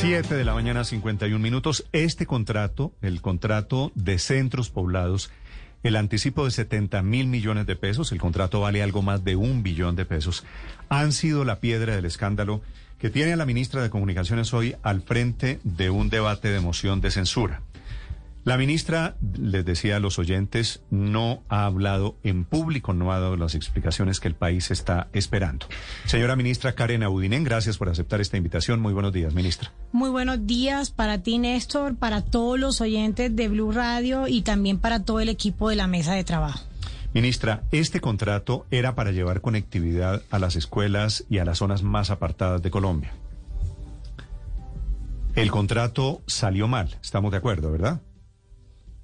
7 de la mañana, 51 minutos. Este contrato, el contrato de centros poblados, el anticipo de 70 mil millones de pesos, el contrato vale algo más de un billón de pesos, han sido la piedra del escándalo que tiene a la ministra de Comunicaciones hoy al frente de un debate de moción de censura. La ministra, les decía a los oyentes, no ha hablado en público, no ha dado las explicaciones que el país está esperando. Señora ministra Karen Audinen, gracias por aceptar esta invitación. Muy buenos días, ministra. Muy buenos días para ti, Néstor, para todos los oyentes de Blue Radio y también para todo el equipo de la mesa de trabajo. Ministra, este contrato era para llevar conectividad a las escuelas y a las zonas más apartadas de Colombia. El contrato salió mal, estamos de acuerdo, ¿verdad?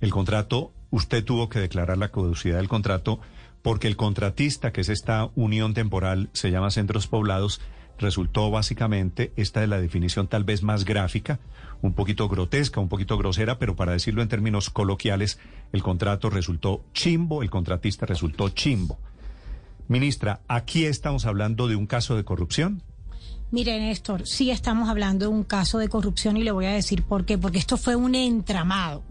El contrato, usted tuvo que declarar la caducidad del contrato porque el contratista, que es esta unión temporal, se llama Centros Poblados, resultó básicamente, esta es la definición tal vez más gráfica, un poquito grotesca, un poquito grosera, pero para decirlo en términos coloquiales, el contrato resultó chimbo, el contratista resultó chimbo. Ministra, ¿aquí estamos hablando de un caso de corrupción? Mire, Néstor, sí estamos hablando de un caso de corrupción y le voy a decir por qué, porque esto fue un entramado,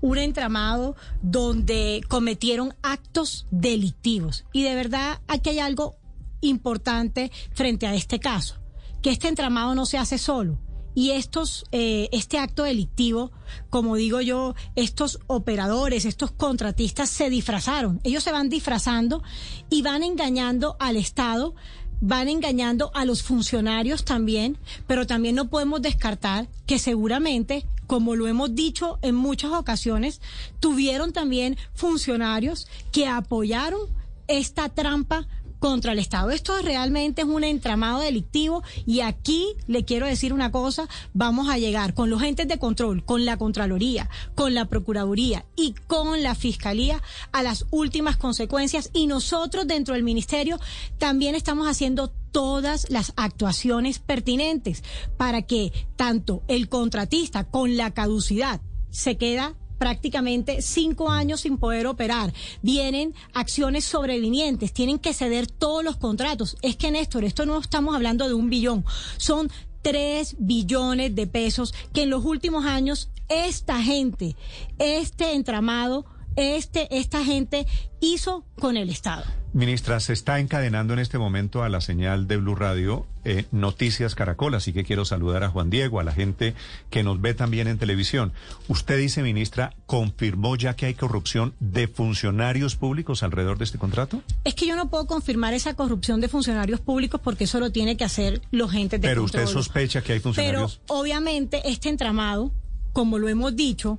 un entramado donde cometieron actos delictivos. Y de verdad aquí hay algo importante frente a este caso, que este entramado no se hace solo. Y estos, eh, este acto delictivo, como digo yo, estos operadores, estos contratistas se disfrazaron. Ellos se van disfrazando y van engañando al Estado van engañando a los funcionarios también, pero también no podemos descartar que seguramente, como lo hemos dicho en muchas ocasiones, tuvieron también funcionarios que apoyaron esta trampa contra el Estado. Esto realmente es un entramado delictivo y aquí le quiero decir una cosa, vamos a llegar con los entes de control, con la Contraloría, con la Procuraduría y con la Fiscalía a las últimas consecuencias y nosotros dentro del Ministerio también estamos haciendo todas las actuaciones pertinentes para que tanto el contratista con la caducidad se queda prácticamente cinco años sin poder operar. Vienen acciones sobrevinientes, tienen que ceder todos los contratos. Es que, Néstor, esto no estamos hablando de un billón, son tres billones de pesos que en los últimos años esta gente, este entramado, este, esta gente hizo con el Estado. Ministra, se está encadenando en este momento a la señal de Blue Radio eh, Noticias Caracol, así que quiero saludar a Juan Diego, a la gente que nos ve también en televisión. Usted dice, ministra, ¿confirmó ya que hay corrupción de funcionarios públicos alrededor de este contrato? Es que yo no puedo confirmar esa corrupción de funcionarios públicos porque eso lo tiene que hacer los agentes de Pero usted sospecha que hay funcionarios. Pero obviamente este entramado, como lo hemos dicho,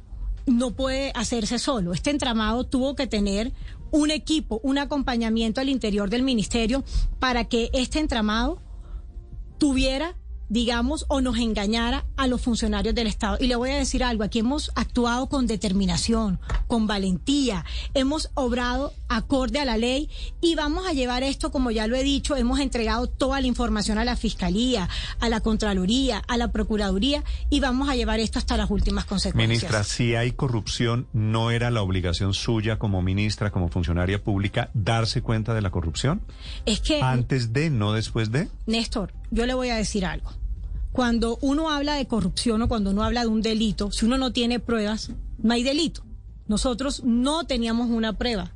no puede hacerse solo. Este entramado tuvo que tener un equipo, un acompañamiento al interior del ministerio para que este entramado tuviera digamos, o nos engañara a los funcionarios del Estado. Y le voy a decir algo, aquí hemos actuado con determinación, con valentía, hemos obrado acorde a la ley y vamos a llevar esto, como ya lo he dicho, hemos entregado toda la información a la Fiscalía, a la Contraloría, a la Procuraduría y vamos a llevar esto hasta las últimas consecuencias. Ministra, si hay corrupción, ¿no era la obligación suya como ministra, como funcionaria pública, darse cuenta de la corrupción? Es que... Antes de, no después de. Néstor, yo le voy a decir algo cuando uno habla de corrupción o cuando uno habla de un delito, si uno no tiene pruebas, no hay delito. Nosotros no teníamos una prueba,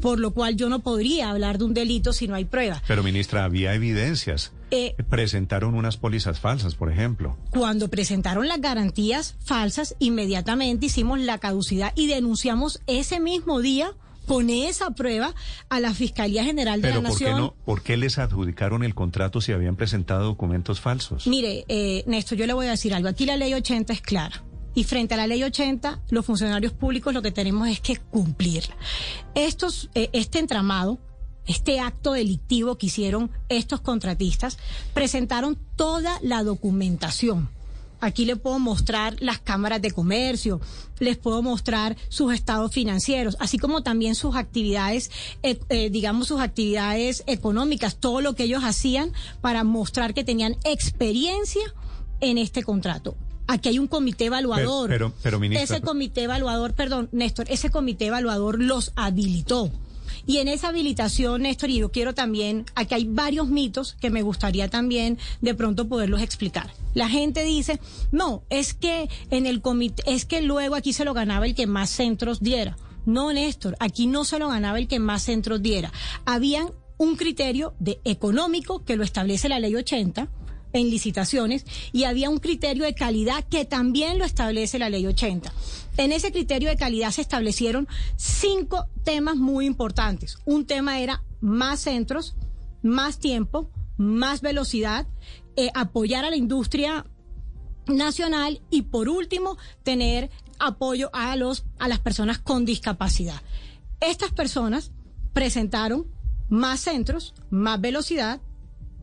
por lo cual yo no podría hablar de un delito si no hay pruebas. Pero, ministra, había evidencias. Eh, presentaron unas pólizas falsas, por ejemplo. Cuando presentaron las garantías falsas, inmediatamente hicimos la caducidad y denunciamos ese mismo día con esa prueba a la Fiscalía General de la Nación. ¿por qué, no, ¿por qué les adjudicaron el contrato si habían presentado documentos falsos? Mire, eh, Néstor, yo le voy a decir algo. Aquí la ley 80 es clara. Y frente a la ley 80, los funcionarios públicos lo que tenemos es que cumplirla. Estos, eh, este entramado, este acto delictivo que hicieron estos contratistas, presentaron toda la documentación Aquí le puedo mostrar las cámaras de comercio, les puedo mostrar sus estados financieros, así como también sus actividades, eh, eh, digamos, sus actividades económicas, todo lo que ellos hacían para mostrar que tenían experiencia en este contrato. Aquí hay un comité evaluador. Pero, pero, ese comité evaluador, perdón, Néstor, ese comité evaluador los habilitó Y en esa habilitación, Néstor, y yo quiero también, aquí hay varios mitos que me gustaría también de pronto poderlos explicar. La gente dice, no, es que en el comité, es que luego aquí se lo ganaba el que más centros diera. No, Néstor, aquí no se lo ganaba el que más centros diera. Habían un criterio de económico que lo establece la ley 80 en licitaciones y había un criterio de calidad que también lo establece la ley 80. En ese criterio de calidad se establecieron cinco temas muy importantes. Un tema era más centros, más tiempo, más velocidad, eh, apoyar a la industria nacional y por último tener apoyo a los a las personas con discapacidad. Estas personas presentaron más centros, más velocidad,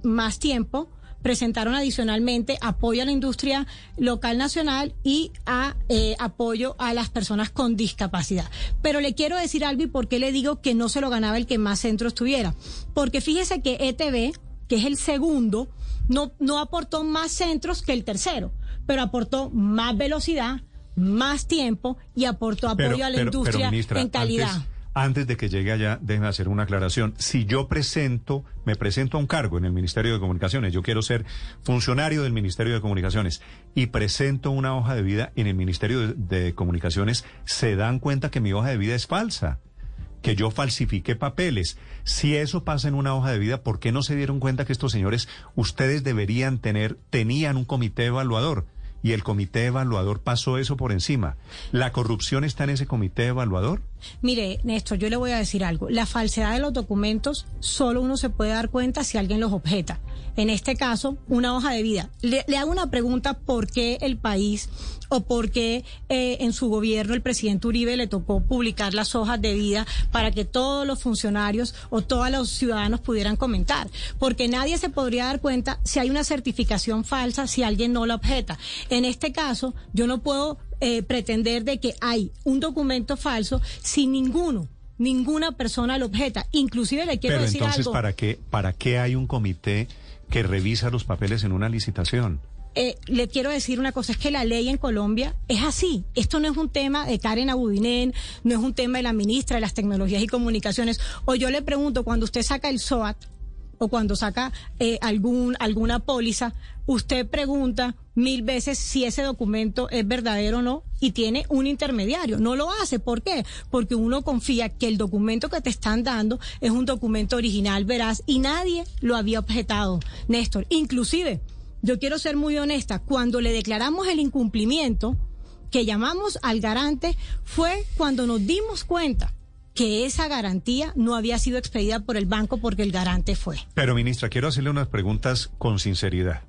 más tiempo, presentaron adicionalmente apoyo a la industria local nacional y a eh, apoyo a las personas con discapacidad. Pero le quiero decir algo y por qué le digo que no se lo ganaba el que más centros tuviera. Porque fíjese que ETV, que es el segundo, no, no aportó más centros que el tercero, pero aportó más velocidad, más tiempo y aportó apoyo a la industria en calidad. Antes de que llegue allá, déjeme hacer una aclaración. Si yo presento, me presento a un cargo en el Ministerio de Comunicaciones, yo quiero ser funcionario del Ministerio de Comunicaciones y presento una hoja de vida en el Ministerio de, de Comunicaciones, se dan cuenta que mi hoja de vida es falsa que yo falsifique papeles. Si eso pasa en una hoja de vida, ¿por qué no se dieron cuenta que estos señores, ustedes deberían tener, tenían un comité evaluador? y el comité evaluador pasó eso por encima. ¿La corrupción está en ese comité evaluador? Mire, Néstor, yo le voy a decir algo. La falsedad de los documentos solo uno se puede dar cuenta si alguien los objeta. En este caso, una hoja de vida. Le, hago una pregunta, ¿por qué el país o por qué eh, en su gobierno el presidente Uribe le tocó publicar las hojas de vida para que todos los funcionarios o todos los ciudadanos pudieran comentar? Porque nadie se podría dar cuenta si hay una certificación falsa, si alguien no la objeta. En este caso, yo no puedo eh, pretender de que hay un documento falso sin ninguno ninguna persona lo objeta. Inclusive le quiero Pero decir entonces, algo. ¿para qué, ¿para qué hay un comité que revisa los papeles en una licitación? Eh, le quiero decir una cosa, es que la ley en Colombia es así. Esto no es un tema de Karen Abudinen, no es un tema de la ministra de las Tecnologías y Comunicaciones. O yo le pregunto, cuando usted saca el SOAT, o cuando saca eh, algún, alguna póliza, usted pregunta mil veces si ese documento es verdadero o no y tiene un intermediario. No lo hace. ¿Por qué? Porque uno confía que el documento que te están dando es un documento original, veraz, y nadie lo había objetado, Néstor. Inclusive, yo quiero ser muy honesta, cuando le declaramos el incumplimiento que llamamos al garante fue cuando nos dimos cuenta que esa garantía no había sido expedida por el banco porque el garante fue. Pero, ministra, quiero hacerle unas preguntas con sinceridad.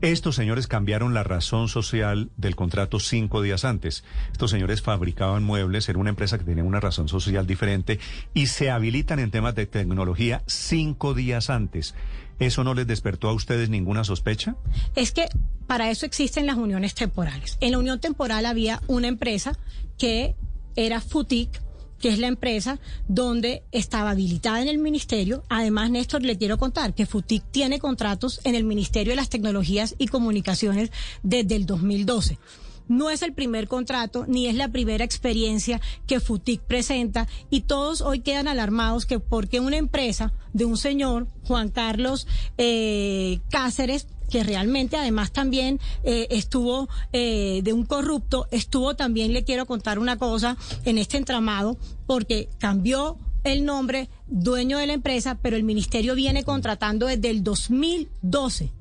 Estos señores cambiaron la razón social del contrato cinco días antes. Estos señores fabricaban muebles, era una empresa que tenía una razón social diferente y se habilitan en temas de tecnología cinco días antes. ¿Eso no les despertó a ustedes ninguna sospecha? Es que para eso existen las uniones temporales. En la unión temporal había una empresa que era FUTIC, que es la empresa donde estaba habilitada en el ministerio. Además, Néstor, le quiero contar que FUTIC tiene contratos en el Ministerio de las Tecnologías y Comunicaciones desde el 2012 no es el primer contrato ni es la primera experiencia que FUTIC presenta y todos hoy quedan alarmados que porque una empresa de un señor, Juan Carlos eh, Cáceres, que realmente además también eh, estuvo eh, de un corrupto, estuvo también, le quiero contar una cosa, en este entramado, porque cambió el nombre, dueño de la empresa, pero el ministerio viene contratando desde el 2012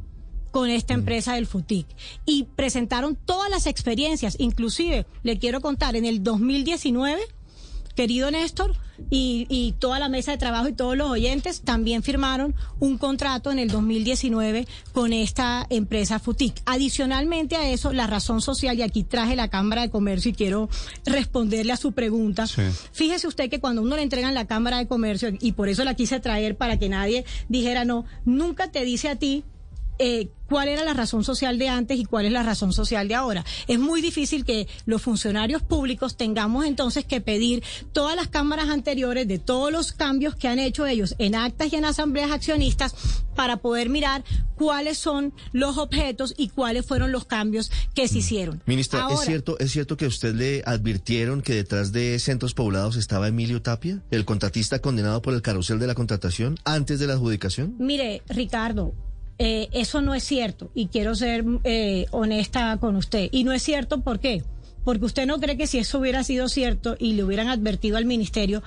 con esta empresa del FUTIC. Y presentaron todas las experiencias, inclusive, le quiero contar, en el 2019 querido Néstor, y, toda la mesa de trabajo y todos los oyentes también firmaron un contrato en el 2019 con esta empresa FUTIC. Adicionalmente a eso, la razón social, y aquí traje la Cámara de Comercio y quiero responderle a su pregunta. Fíjese usted que cuando uno le entregan la Cámara de Comercio, y por eso la quise traer para que nadie dijera no, nunca te dice a ti eh, cuál era la razón social de antes y cuál es la razón social de ahora. Es muy difícil que los funcionarios públicos tengamos entonces que pedir todas las cámaras anteriores de todos los cambios que han hecho ellos en actas y en asambleas accionistas para poder mirar cuáles son los objetos y cuáles fueron los cambios que se hicieron. Ministra, ¿es cierto es cierto que a usted le advirtieron que detrás de centros poblados estaba Emilio Tapia, el contratista condenado por el carrusel de la contratación antes de la adjudicación? Mire, Ricardo, eh, eso no es cierto y quiero ser eh, honesta con usted. Y no es cierto, ¿por qué? Porque usted no cree que si eso hubiera sido cierto y le hubieran advertido al ministerio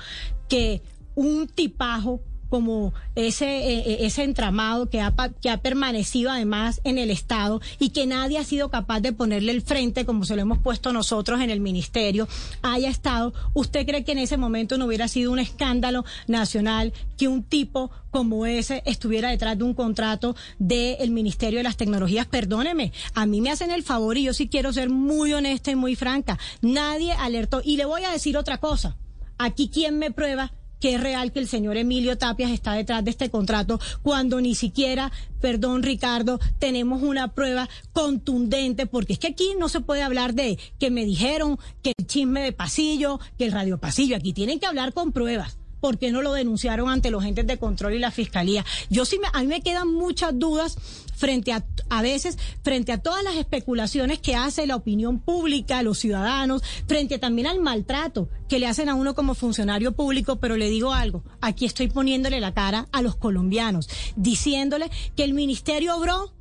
que un tipajo como ese, eh, eh, ese entramado que ha, que ha permanecido además en el Estado y que nadie ha sido capaz de ponerle el frente, como se lo hemos puesto nosotros en el Ministerio, haya estado. ¿Usted cree que en ese momento no hubiera sido un escándalo nacional que un tipo como ese estuviera detrás de un contrato del Ministerio de las Tecnologías? Perdóneme, a mí me hacen el favor y yo sí quiero ser muy honesta y muy franca. Nadie alertó. Y le voy a decir otra cosa. Aquí, ¿quién me prueba? Que es real que el señor Emilio Tapias está detrás de este contrato cuando ni siquiera, perdón Ricardo, tenemos una prueba contundente, porque es que aquí no se puede hablar de que me dijeron que el chisme de pasillo, que el radio pasillo, aquí tienen que hablar con pruebas. ¿Por qué no lo denunciaron ante los entes de control y la fiscalía? Yo sí, me, a mí me quedan muchas dudas frente a, a veces, frente a todas las especulaciones que hace la opinión pública, los ciudadanos, frente también al maltrato que le hacen a uno como funcionario público, pero le digo algo, aquí estoy poniéndole la cara a los colombianos, diciéndole que el ministerio obró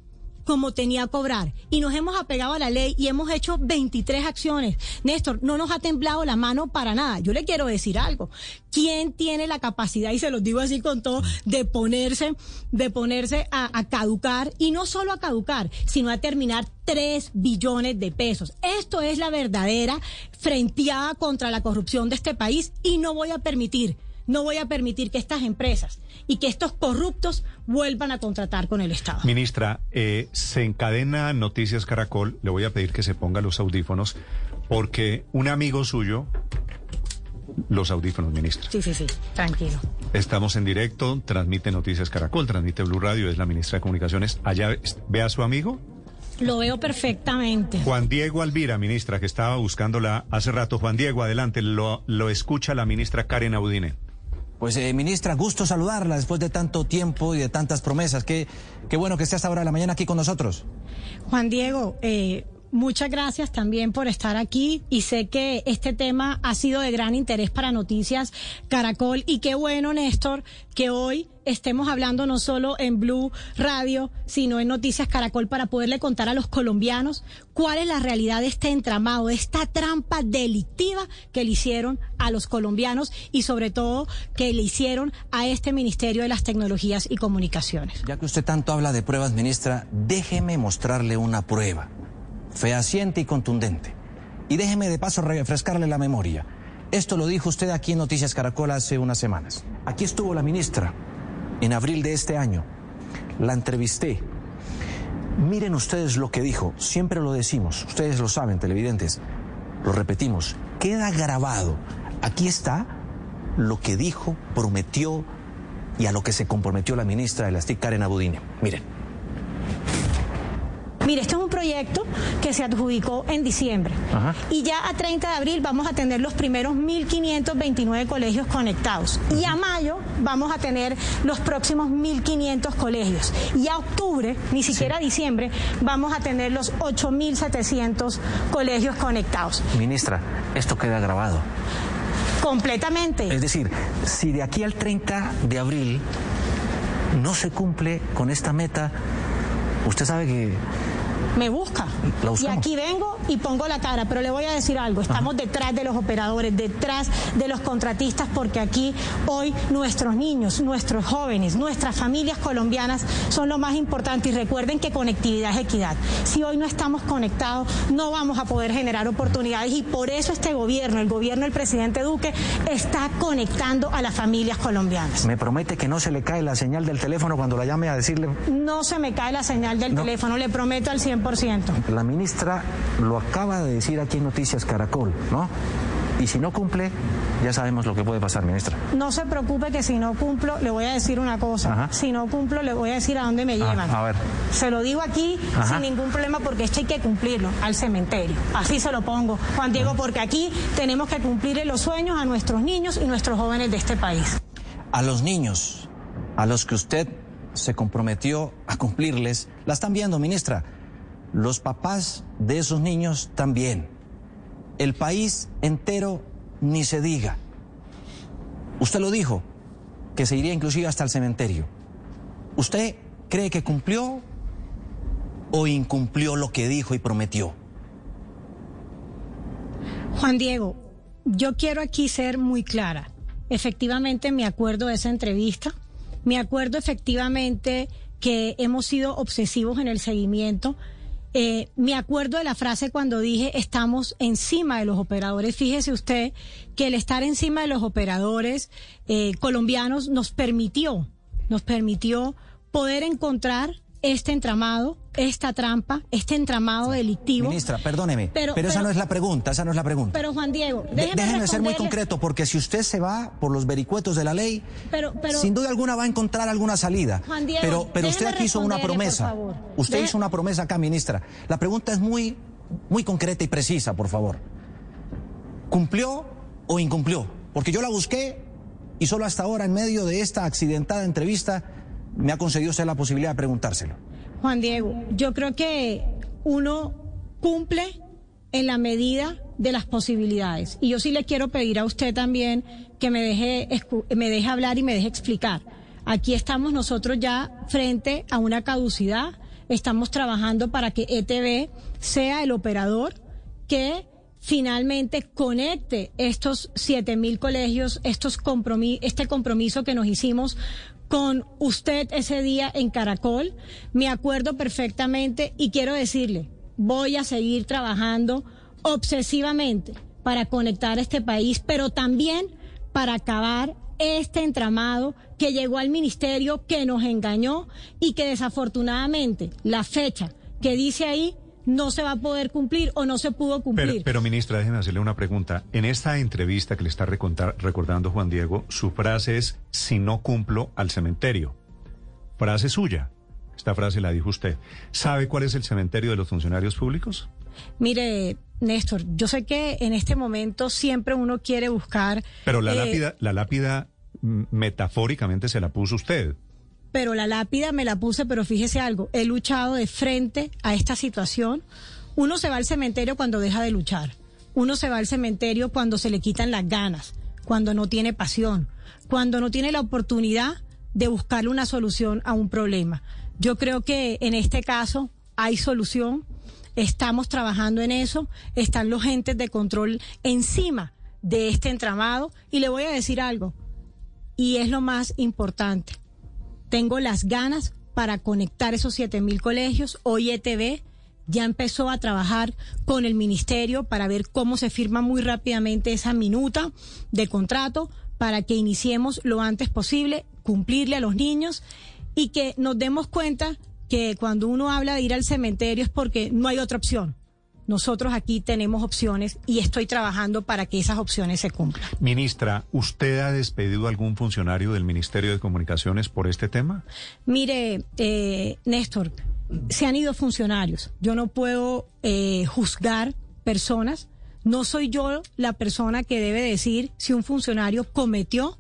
como tenía que cobrar. Y nos hemos apegado a la ley y hemos hecho 23 acciones. Néstor, no nos ha temblado la mano para nada. Yo le quiero decir algo. ¿Quién tiene la capacidad, y se los digo así con todo, de ponerse, de ponerse a, caducar, y no solo a caducar, sino a terminar 3 billones de pesos? Esto es la verdadera frenteada contra la corrupción de este país y no voy a permitir no voy a permitir que estas empresas y que estos corruptos vuelvan a contratar con el Estado. Ministra, eh, se encadena Noticias Caracol. Le voy a pedir que se ponga los audífonos porque un amigo suyo, los audífonos, ministra. Sí, sí, sí, tranquilo. Estamos en directo, transmite Noticias Caracol, transmite Blue Radio, es la ministra de Comunicaciones. Allá ve a su amigo. Lo veo perfectamente. Juan Diego Alvira, ministra, que estaba buscándola hace rato. Juan Diego, adelante, lo, lo escucha la ministra Karen Audine. Pues eh, ministra, gusto saludarla después de tanto tiempo y de tantas promesas. Qué, qué bueno que esté hasta ahora de la mañana aquí con nosotros. Juan Diego, eh, muchas gracias también por estar aquí y sé que este tema ha sido de gran interés para Noticias Caracol y qué bueno, Néstor, que hoy estemos hablando no solo en Blue Radio, sino en Noticias Caracol para poderle contar a los colombianos cuál es la realidad de este entramado, de esta trampa delictiva que le hicieron a los colombianos y sobre todo que le hicieron a este Ministerio de las Tecnologías y Comunicaciones. Ya que usted tanto habla de pruebas, ministra, déjeme mostrarle una prueba fehaciente y contundente. Y déjeme de paso refrescarle la memoria. Esto lo dijo usted aquí en Noticias Caracol hace unas semanas. Aquí estuvo la ministra en abril de este año. La entrevisté. Miren ustedes lo que dijo. Siempre lo decimos. Ustedes lo saben, televidentes. Lo repetimos. Queda grabado. Aquí está lo que dijo, prometió y a lo que se comprometió la ministra de las TIC, Karen Abudine. Miren. Mire, este es un proyecto que se adjudicó en diciembre y ya a 30 de abril vamos a tener los primeros 1.529 colegios conectados y a mayo vamos a tener los próximos 1.500 colegios y a octubre, ni siquiera a diciembre, vamos a tener los 8.700 colegios conectados. Ministra, esto queda grabado. Completamente. Es decir, si de aquí al 30 de abril no se cumple con esta meta, usted sabe que me busca. Y aquí vengo y pongo la cara, pero le voy a decir algo, estamos detrás de los operadores, detrás de los contratistas, porque aquí hoy nuestros niños, nuestros jóvenes, nuestras familias colombianas son lo más importante y recuerden que conectividad es equidad. Si hoy no estamos conectados, no vamos a poder generar oportunidades y por eso este gobierno, el gobierno del presidente Duque, está conectando a las familias colombianas. ¿Me promete que no se le cae la señal del teléfono cuando la llame a decirle? No se me cae la señal del teléfono, le prometo al 100%. La ministra lo acaba de decir aquí en Noticias Caracol, ¿no? Y si no cumple, ya sabemos lo que puede pasar, ministra. No se preocupe que si no cumplo, le voy a decir una cosa. Ajá. Si no cumplo, le voy a decir a dónde me Ah, llevan. a ver. Se lo digo aquí Ajá. sin ningún problema porque esto hay que cumplirlo al cementerio. Así se lo pongo, Juan Diego, porque aquí tenemos que cumplirle los sueños a nuestros niños y nuestros jóvenes de este país. A los niños, a los que usted se comprometió a cumplirles, la están viendo, ministra. Los papás de esos niños también. El país entero ni se diga. Usted lo dijo, que se iría inclusive hasta el cementerio. ¿Usted cree que cumplió o incumplió lo que dijo y prometió? Juan Diego, yo quiero aquí ser muy clara. Efectivamente, me acuerdo de esa entrevista. Me acuerdo efectivamente que hemos sido obsesivos en el seguimiento. Eh, me acuerdo de la frase cuando dije estamos encima de los operadores. Fíjese usted que el estar encima de los operadores eh, colombianos nos permitió, nos permitió poder encontrar este entramado, esta trampa, este entramado delictivo. Ministra, perdóneme, pero, Pero- esa pero- no es la pregunta, esa no es la pregunta. Pero Juan Diego, déjeme, déjeme ser muy concreto, porque si usted se va por los vericuetos de la ley, Pero- pero- sin duda alguna va a encontrar alguna salida. Juan Diego, pero pero usted aquí hizo una promesa. Usted hizo una promesa acá, ministra. La pregunta es muy, muy concreta y precisa, por favor. ¿Cumplió o incumplió? Porque yo la busqué y solo hasta ahora, en medio de esta accidentada entrevista, me ha concedido usted la posibilidad de preguntárselo. Juan Diego, yo creo que uno cumple en la medida de las posibilidades. Y yo sí le quiero pedir a usted también que me deje, me deje hablar y me deje explicar. Aquí estamos nosotros ya frente a una caducidad. Estamos trabajando para que ETV sea el operador que finalmente conecte estos siete mil colegios, estos este compromiso que nos hicimos con usted ese día en Caracol. Me acuerdo perfectamente y quiero decirle, voy a seguir trabajando obsesivamente para conectar este país, pero también para acabar este entramado que llegó al ministerio, que nos engañó y que desafortunadamente la fecha que dice ahí no se va a poder cumplir o no se pudo cumplir. Pero, pero, ministra, déjeme hacerle una pregunta. En esta entrevista que le está recontar- recordando Juan Diego, su frase es, si no cumplo, al cementerio. Frase suya. Esta frase la dijo usted. ¿Sabe cuál es el cementerio de los funcionarios públicos? Mire, Néstor, yo sé que en este momento siempre uno quiere buscar... Pero la eh, lápida, la lápida mm, metafóricamente se la puso usted. Pero la lápida me la puse, pero fíjese algo, he luchado de frente a esta situación. Uno se va al cementerio cuando deja de luchar. Uno se va al cementerio cuando se le quitan las ganas, cuando no tiene pasión, cuando no tiene la oportunidad de buscarle una solución a un problema. Yo creo que en este caso hay solución, estamos trabajando en eso, están los entes de control encima de este entramado y le voy a decir algo, y es lo más importante tengo las ganas para conectar esos 7 mil colegios. Hoy ETV ya empezó a trabajar con el ministerio para ver cómo se firma muy rápidamente esa minuta de contrato para que iniciemos lo antes posible, cumplirle a los niños y que nos demos cuenta que cuando uno habla de ir al cementerio es porque no hay otra opción. Nosotros aquí tenemos opciones y estoy trabajando para que esas opciones se cumplan. Ministra, ¿usted ha despedido a algún funcionario del Ministerio de Comunicaciones por este tema? Mire, eh, Néstor, se han ido funcionarios. Yo no puedo eh, juzgar personas. No soy yo la persona que debe decir si un funcionario cometió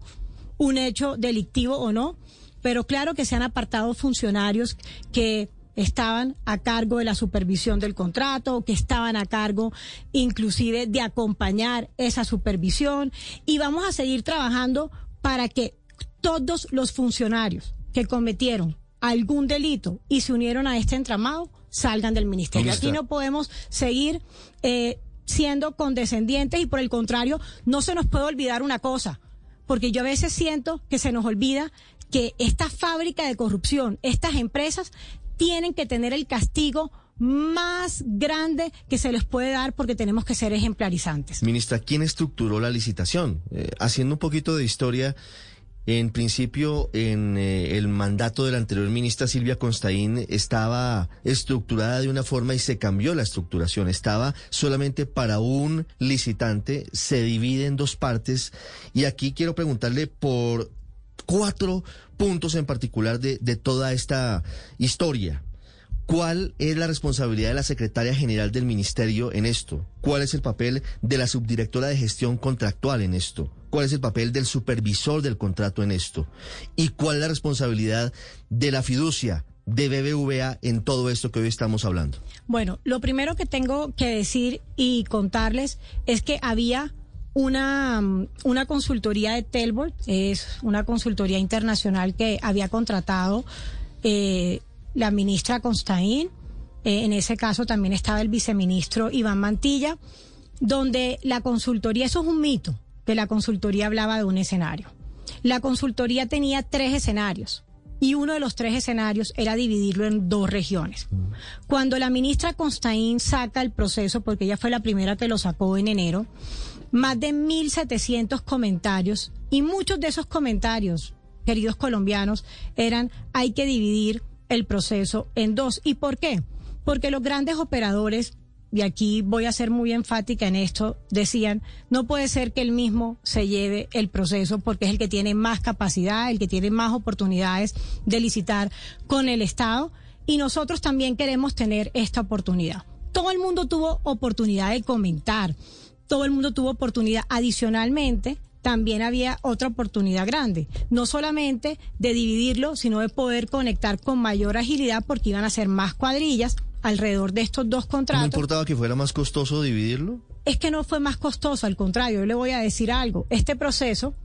un hecho delictivo o no. Pero claro que se han apartado funcionarios que estaban a cargo de la supervisión del contrato, que estaban a cargo inclusive de acompañar esa supervisión y vamos a seguir trabajando para que todos los funcionarios que cometieron algún delito y se unieron a este entramado salgan del ministerio. Aquí no podemos seguir eh, siendo condescendientes y por el contrario, no se nos puede olvidar una cosa, porque yo a veces siento que se nos olvida que esta fábrica de corrupción, estas empresas, tienen que tener el castigo más grande que se les puede dar porque tenemos que ser ejemplarizantes. Ministra, ¿quién estructuró la licitación? Eh, haciendo un poquito de historia, En principio, en eh, el mandato de la anterior ministra Silvia Constaín estaba estructurada de una forma y se cambió la estructuración. Estaba solamente para un licitante, se divide en dos partes. Y aquí quiero preguntarle por cuatro puntos en particular de, de toda esta historia. ¿Cuál es la responsabilidad de la secretaria general del ministerio en esto? ¿Cuál es el papel de la subdirectora de gestión contractual en esto? ¿Cuál es el papel del supervisor del contrato en esto? ¿Y cuál es la responsabilidad de la fiducia de BBVA en todo esto que hoy estamos hablando? Bueno, lo primero que tengo que decir y contarles es que había una, una consultoría de Telbot, es una consultoría internacional que había contratado eh, la ministra Constaín, eh, en ese caso también estaba el viceministro Iván Mantilla, donde la consultoría, eso es un mito, que la consultoría hablaba de un escenario. La consultoría tenía tres escenarios y uno de los tres escenarios era dividirlo en dos regiones. Cuando la ministra Constaín saca el proceso, porque ella fue la primera que lo sacó en enero, más de 1.700 comentarios y muchos de esos comentarios, queridos colombianos, eran hay que dividir el proceso en dos. ¿Y por qué? Porque los grandes operadores, y aquí voy a ser muy enfática en esto, decían, no puede ser que el mismo se lleve el proceso porque es el que tiene más capacidad, el que tiene más oportunidades de licitar con el Estado y nosotros también queremos tener esta oportunidad. Todo el mundo tuvo oportunidad de comentar, todo el mundo tuvo oportunidad adicionalmente también había otra oportunidad grande, no solamente de dividirlo, sino de poder conectar con mayor agilidad porque iban a ser más cuadrillas alrededor de estos dos contratos. ¿No importaba que fuera más costoso dividirlo? Es que no fue más costoso, al contrario, yo le voy a decir algo. Este proceso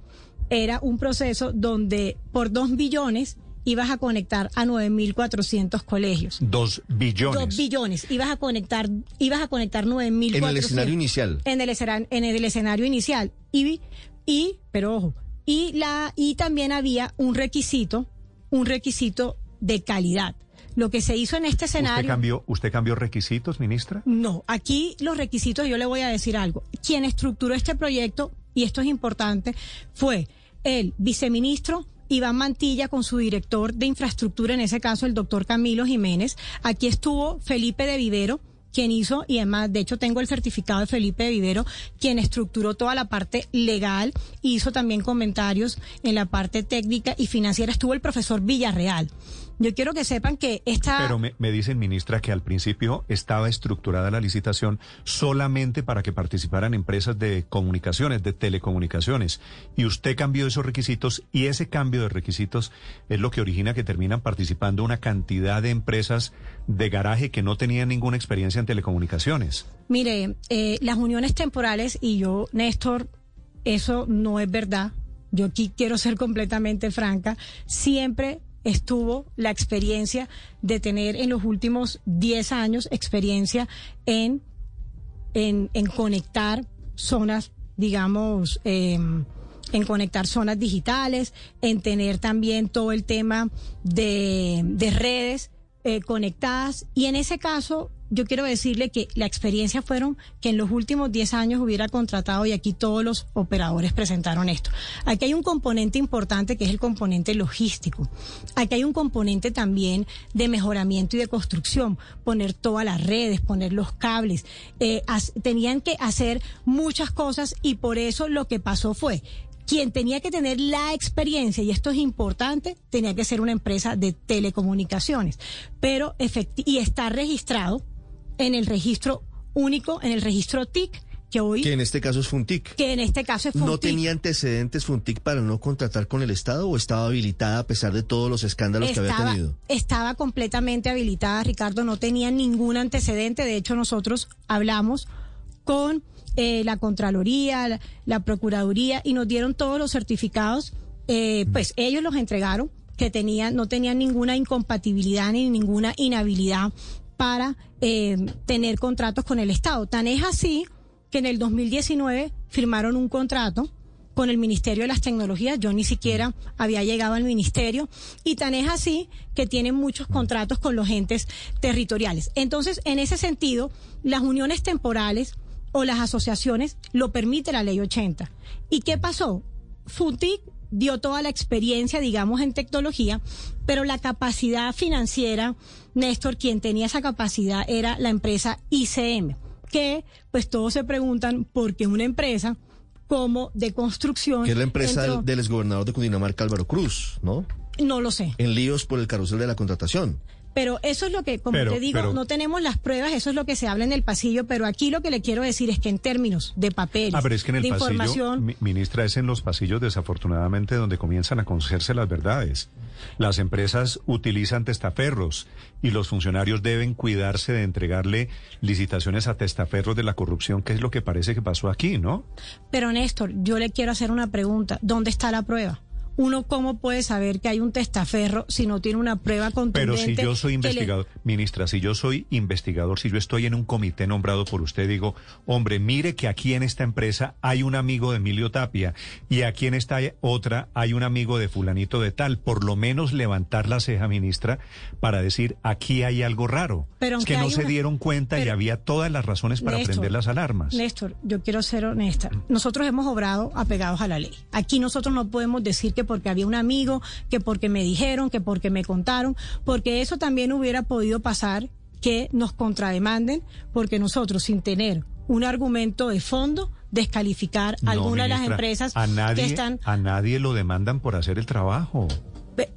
era un proceso donde por dos billones ibas a conectar a 9.400 colegios. Dos billones. Dos billones. Ibas a conectar, ibas a conectar 9.400. En el escenario inicial. En el, en el escenario inicial. Y y, pero ojo, y la, y también había un requisito, un requisito de calidad. Lo que se hizo en este escenario. ¿Usted cambió, ¿Usted cambió requisitos, ministra? No, aquí los requisitos, yo le voy a decir algo. Quien estructuró este proyecto, y esto es importante, fue el viceministro Iván Mantilla con su director de infraestructura, en ese caso el doctor Camilo Jiménez. Aquí estuvo Felipe de Vivero, quien hizo, y además, de hecho, tengo el certificado de Felipe Vivero, quien estructuró toda la parte legal, hizo también comentarios en la parte técnica y financiera. Estuvo el profesor Villarreal. Yo quiero que sepan que esta... Pero me, me, dicen, ministra, que al principio estaba estructurada la licitación solamente para que participaran empresas de comunicaciones, de telecomunicaciones. Y usted cambió esos requisitos y ese cambio de requisitos es lo que origina que terminan participando una cantidad de empresas de garaje que no tenían ninguna experiencia en telecomunicaciones. Mire, eh, las uniones temporales, y yo, Néstor, eso no es verdad. Yo aquí quiero ser completamente franca. Siempre estuvo la experiencia de tener en los últimos 10 años experiencia en, en, en conectar zonas, digamos, em, en conectar zonas digitales, en tener también todo el tema de, de redes eh, conectadas. Y en ese caso yo quiero decirle que la experiencia fueron que en los últimos 10 años hubiera contratado y aquí todos los operadores presentaron esto. Aquí hay un componente importante que es el componente logístico. Aquí hay un componente también de mejoramiento y de construcción, poner todas las redes, poner los cables. Eh, tenían que hacer muchas cosas y por eso lo que pasó fue quien tenía que tener la experiencia, y esto es importante, tenía que ser una empresa de telecomunicaciones, pero y está registrado en el registro único, en el registro TIC, que hoy... Que en este caso es Funtic. Que en este caso es Funtic. ¿No tenía antecedentes Funtic para no contratar con el Estado o estaba habilitada a pesar de todos los escándalos que había tenido? Estaba completamente habilitada, Ricardo, no tenía ningún antecedente. De hecho, nosotros hablamos con eh, la Contraloría, la, Procuraduría y nos dieron todos los certificados. Eh, pues ellos los entregaron que tenían, no tenían ninguna incompatibilidad ni ninguna inhabilidad para eh, tener contratos con el Estado. Tan es así que en el 2019 firmaron un contrato con el Ministerio de las Tecnologías. Yo ni siquiera había llegado al ministerio. Y tan es así que tienen muchos contratos con los entes territoriales. Entonces, en ese sentido, las uniones temporales o las asociaciones lo permite la ley 80. ¿Y qué pasó? FUTIC dio toda la experiencia, digamos, en tecnología, pero la capacidad financiera, Néstor, quien tenía esa capacidad era la empresa ICM, que pues todos se preguntan por qué una empresa como de construcción... Que es la empresa entró- del, del exgobernador de Cundinamarca, Álvaro Cruz, ¿no? No lo sé. En líos por el carrusel de la contratación. Pero eso es lo que, como Pero- te digo, pero- no tenemos las pruebas, eso es lo que se habla en el pasillo, pero aquí lo que le quiero decir es que en términos de papeles, Ah, es que de pasillo, información, mi- ministra, es en los pasillos desafortunadamente donde comienzan a conocerse las verdades. Las empresas utilizan testaferros y los funcionarios deben cuidarse de entregarle licitaciones a testaferros de la corrupción, que es lo que parece que pasó aquí, ¿no? pero Néstor, yo le quiero hacer una pregunta, ¿dónde está la prueba? Uno cómo puede saber que hay un testaferro si no tiene una prueba Pero contundente. si yo soy le- investigador, ministra, si yo soy investigador, si yo estoy en un comité nombrado por usted, digo, hombre, mire que aquí en esta empresa hay un amigo de Emilio Tapia y aquí en esta otra hay un amigo de fulanito de tal, por lo menos levantar la ceja, ministra, para decir, aquí hay algo raro. Pero es que no se dieron cuenta y pero- había todas las razones para Néstor, prender las alarmas. Néstor, yo quiero ser honesta. Nosotros hemos obrado apegados a la ley. Aquí nosotros no podemos decir que porque había un amigo, que porque me dijeron, que porque me contaron, porque eso también hubiera podido pasar que nos contrademanden, porque nosotros sin tener un argumento de fondo descalificar No, alguna de las empresas a nadie, que están a nadie lo demandan por hacer el trabajo.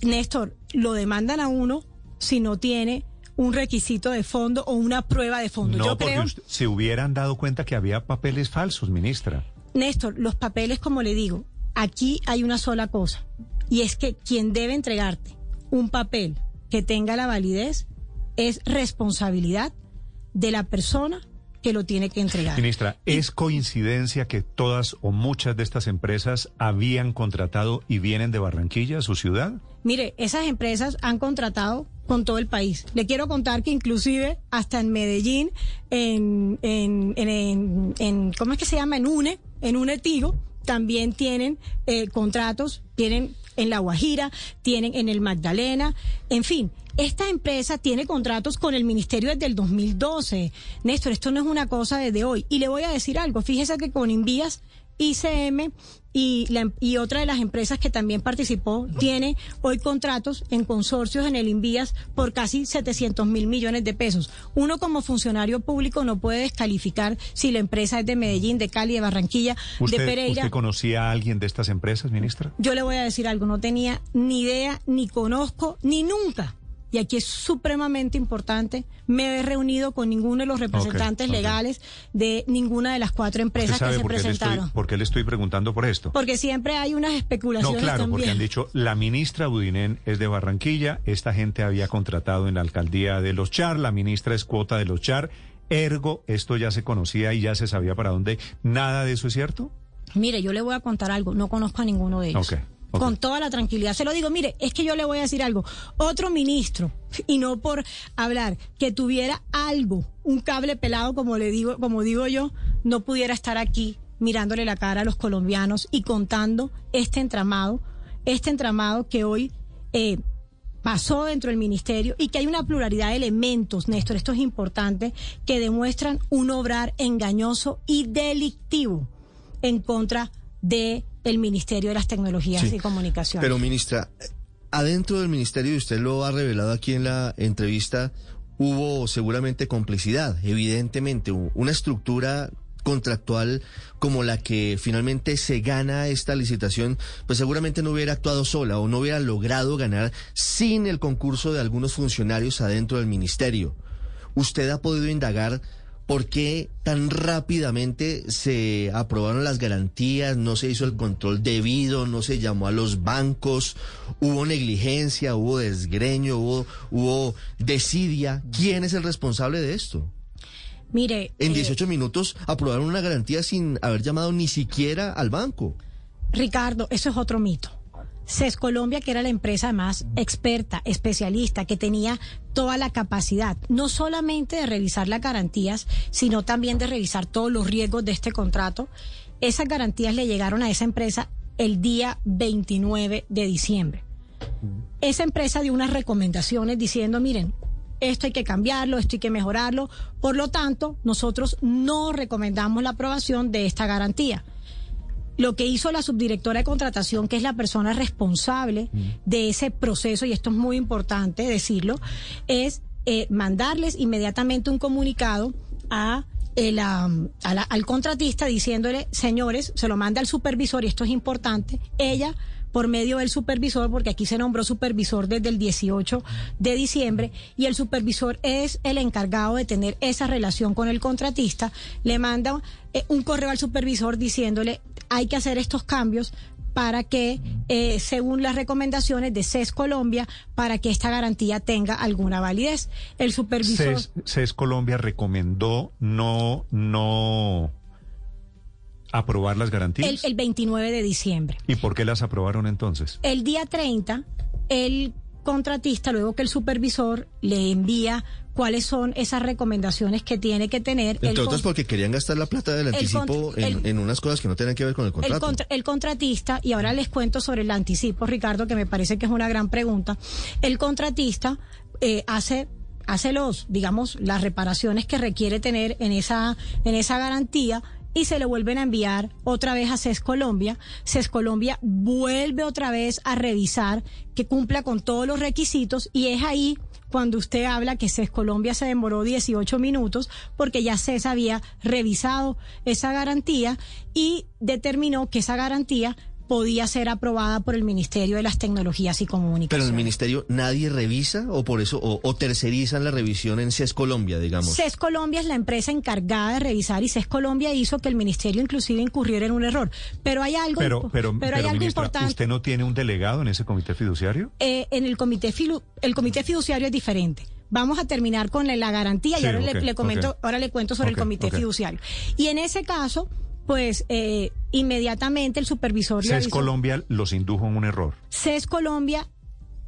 Néstor, lo demandan a uno si no tiene un requisito de fondo o una prueba de fondo. No, Yo porque creo, usted- se hubieran dado cuenta que había papeles falsos, ministra. Néstor, los papeles, como le digo, aquí hay una sola cosa, y es que quien debe entregarte un papel que tenga la validez es responsabilidad de la persona que lo tiene que entregar. Ministra, ¿es coincidencia que todas o muchas de estas empresas habían contratado y vienen de Barranquilla, su ciudad? Mire, esas empresas han contratado con todo el país. Le quiero contar que inclusive hasta en Medellín, en, en, en, en- ¿cómo es que se llama? En UNE, en UNE Tigo, también tienen eh, contratos, tienen en La Guajira, tienen en el Magdalena, en fin. Esta empresa tiene contratos con el ministerio desde el 2012. Néstor, esto no es una cosa desde hoy. Y le voy a decir algo. Fíjese que con Invías ICM y, la, y otra de las empresas que también participó tiene hoy contratos en consorcios en el Invías por casi 700 mil millones de pesos. Uno como funcionario público no puede descalificar si la empresa es de Medellín, de Cali, de Barranquilla, de ¿Usted, Pereira. ¿Usted conocía a alguien de estas empresas, ministra? Yo le voy a decir algo, no tenía ni idea, ni conozco, ni nunca. Y aquí es supremamente importante, me he reunido con ninguno de los representantes legales de ninguna de las cuatro ¿Usted empresas que se por le estoy, presentaron. por qué le estoy preguntando por esto? Porque siempre hay unas No, especulaciones claro, porque han dicho, la ministra Budinén es de Barranquilla, esta gente había contratado en la alcaldía de Los Char, la ministra es cuota de Los Char, ergo, esto ya se conocía y ya se sabía para dónde. ¿Nada de eso es cierto? Mire, yo le voy a contar algo, no conozco a ninguno de ellos. Con toda la tranquilidad. Se lo digo, mire, es que yo le voy a decir algo. Otro ministro, y no por hablar, que tuviera algo, un cable pelado, como le digo, como digo yo, no pudiera estar aquí mirándole la cara a los colombianos y contando este entramado, este entramado que hoy eh, pasó dentro del ministerio y que hay una pluralidad de elementos, Néstor, esto es importante, que demuestran un obrar engañoso y delictivo en contra de el Ministerio de las Tecnologías Sí. y Comunicaciones. Pero ministra, adentro del ministerio, y usted lo ha revelado aquí en la entrevista, hubo seguramente complicidad, evidentemente, una estructura contractual como la que finalmente se gana esta licitación, pues seguramente no hubiera actuado sola o no hubiera logrado ganar sin el concurso de algunos funcionarios adentro del ministerio. ¿Usted ha podido indagar por qué tan rápidamente se aprobaron las garantías, no se hizo el control debido, no se llamó a los bancos, hubo negligencia, hubo desgreño, hubo, hubo desidia? ¿Quién es el responsable de esto? Mire, En eh, 18 minutos aprobaron una garantía sin haber llamado ni siquiera al banco. Ricardo, eso es otro mito. CES Colombia, que era la empresa más experta, especialista, que tenía toda la capacidad, no solamente de revisar las garantías, sino también de revisar todos los riesgos de este contrato. Esas garantías le llegaron a esa empresa el día 29 de diciembre. Esa empresa dio unas recomendaciones diciendo, miren, esto hay que cambiarlo, esto hay que mejorarlo. Por lo tanto, nosotros no recomendamos la aprobación de esta garantía lo que hizo la subdirectora de contratación, que es la persona responsable de ese proceso, y esto es muy importante decirlo, es eh, mandarles inmediatamente un comunicado a el, am, a la- al contratista diciéndole, señores, se lo manda al supervisor y esto es importante, ella por medio del supervisor, porque aquí se nombró supervisor desde el 18 de diciembre, y el supervisor es el encargado de tener esa relación con el contratista, le manda eh, un correo al supervisor diciéndole, hay que hacer estos cambios para que, eh, según las recomendaciones de CES Colombia, para que esta garantía tenga alguna validez. El supervisor... CES, CES Colombia recomendó no, no aprobar las garantías. El, el 29 de diciembre. ¿Y por qué las aprobaron entonces? El día 30, el contratista, luego que el supervisor le envía cuáles son esas recomendaciones que tiene que tener. el Entre otras porque querían gastar la plata del el anticipo en, el- en unas cosas que no tenían que ver con el el, contrato. contra- el contratista, y ahora les cuento sobre el anticipo, Ricardo, que me parece que es una gran pregunta. El contratista eh, hace hace los, digamos, las reparaciones que requiere tener en esa, en esa garantía y se le vuelven a enviar otra vez a CES Colombia. CES Colombia vuelve otra vez a revisar que cumpla con todos los requisitos y es ahí cuando usted habla que CES Colombia se demoró 18 minutos porque ya CES había revisado esa garantía y determinó que esa garantía podía ser aprobada por el Ministerio de las Tecnologías y Pero Comunicaciones. en el ministerio nadie revisa o por eso o, o tercerizan la revisión en CES Colombia, digamos. CES Colombia es la empresa encargada de revisar y CES Colombia hizo que el ministerio inclusive incurriera en un error. Pero hay algo, Pero, impo- pero, hay pero, algo ministra, importante. ¿usted no tiene un delegado en ese comité fiduciario? Eh, en el comité filu- el comité fiduciario es diferente. Vamos a terminar con la, la garantía Sí, y ahora le, le comento, ahora le cuento sobre el comité fiduciario. Y en ese caso, pues eh, inmediatamente el supervisor le CES Colombia los indujo en un error. CES Colombia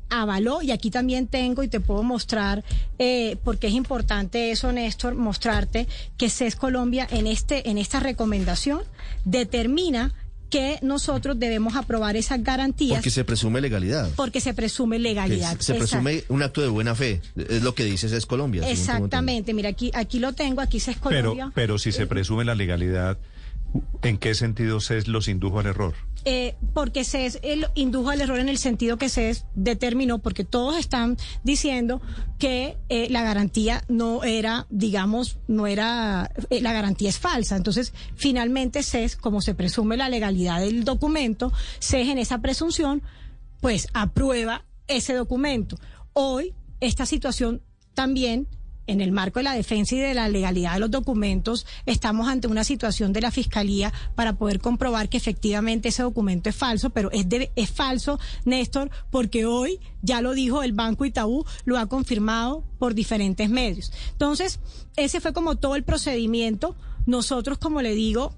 avaló, y aquí también tengo y te puedo mostrar, eh, porque es importante eso, Néstor, mostrarte que CES Colombia en, este, en esta recomendación determina que nosotros debemos aprobar esas garantías Porque se presume legalidad. porque se presume Que legalidad. se presume un acto de buena fe. Es lo que dice CES Colombia. Exactamente, mira, aquí, aquí lo tengo, aquí CES Pero, Colombia. pero si se presume la legalidad, ¿en qué sentido CES los indujo al error? Eh, porque CES él indujo al error en el sentido que CES determinó, porque todos están diciendo que eh, la garantía no era, digamos, no era, eh, la garantía es falsa. Entonces, finalmente CES, como se presume la legalidad del documento, CES en esa presunción, pues aprueba ese documento. Hoy, esta situación también en el marco de la defensa y de la legalidad de los documentos, estamos ante una situación de la Fiscalía para poder comprobar que efectivamente ese documento es falso, pero es, es falso, Néstor, porque hoy, ya lo dijo el Banco Itaú, lo ha confirmado por diferentes medios. Entonces, ese fue como todo el procedimiento. Nosotros, como le digo,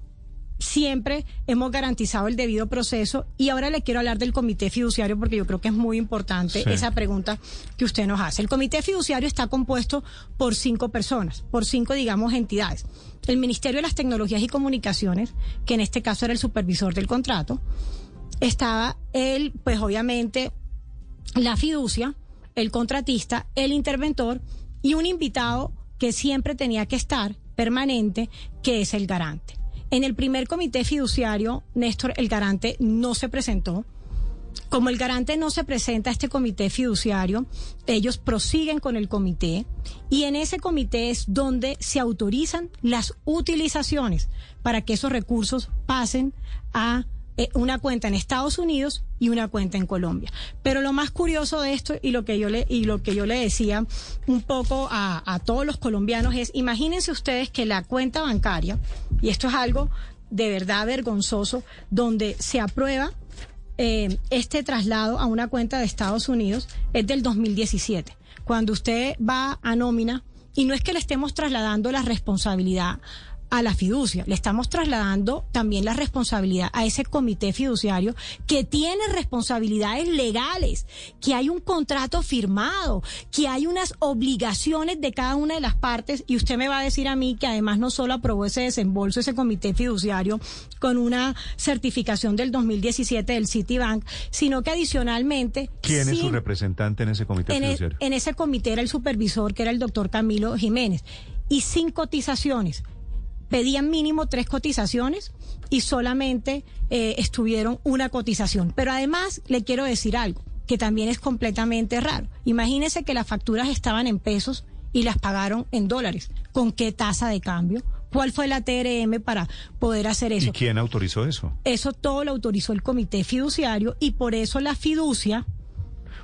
siempre hemos garantizado el debido proceso y ahora le quiero hablar del comité fiduciario porque yo creo que es muy importante Sí. esa pregunta que usted nos hace. El comité fiduciario está compuesto por cinco personas, por cinco, digamos, entidades. El Ministerio de las Tecnologías y Comunicaciones, que en este caso era el supervisor del contrato, estaba él, pues obviamente, la fiducia, el contratista, el interventor y un invitado que siempre tenía que estar permanente, que es el garante. En el primer comité fiduciario, Néstor, el garante no se presentó. Como el garante no se presenta a este comité fiduciario, ellos prosiguen con el comité y en ese comité es donde se autorizan las utilizaciones para que esos recursos pasen a eh, una cuenta en Estados Unidos y una cuenta en Colombia. Pero lo más curioso de esto y lo que yo le y lo que yo le decía un poco a, a todos los colombianos es imagínense ustedes que la cuenta bancaria y esto es algo de verdad vergonzoso donde se aprueba eh, este traslado a una cuenta de Estados Unidos es del 2017. Cuando usted va a nómina, y no es que le estemos trasladando la responsabilidad a la fiducia, le estamos trasladando también la responsabilidad a ese comité fiduciario que tiene responsabilidades legales, que hay un contrato firmado, que hay unas obligaciones de cada una de las partes y usted me va a decir a mí que además no solo aprobó ese desembolso, ese comité fiduciario con una certificación del 2017 del Citibank, sino que adicionalmente... ¿Quién es su representante en ese comité en, e- fiduciario? en ese comité era el supervisor, que era el doctor Camilo Jiménez, y sin cotizaciones. Pedían mínimo tres cotizaciones y solamente eh, estuvieron una cotización. Pero además le quiero decir algo que también es completamente raro. Imagínense que las facturas estaban en pesos y las pagaron en dólares. ¿Con qué tasa de cambio? ¿Cuál fue la TRM para poder hacer eso? ¿Y quién autorizó eso? Eso todo lo autorizó el comité fiduciario y por eso la fiducia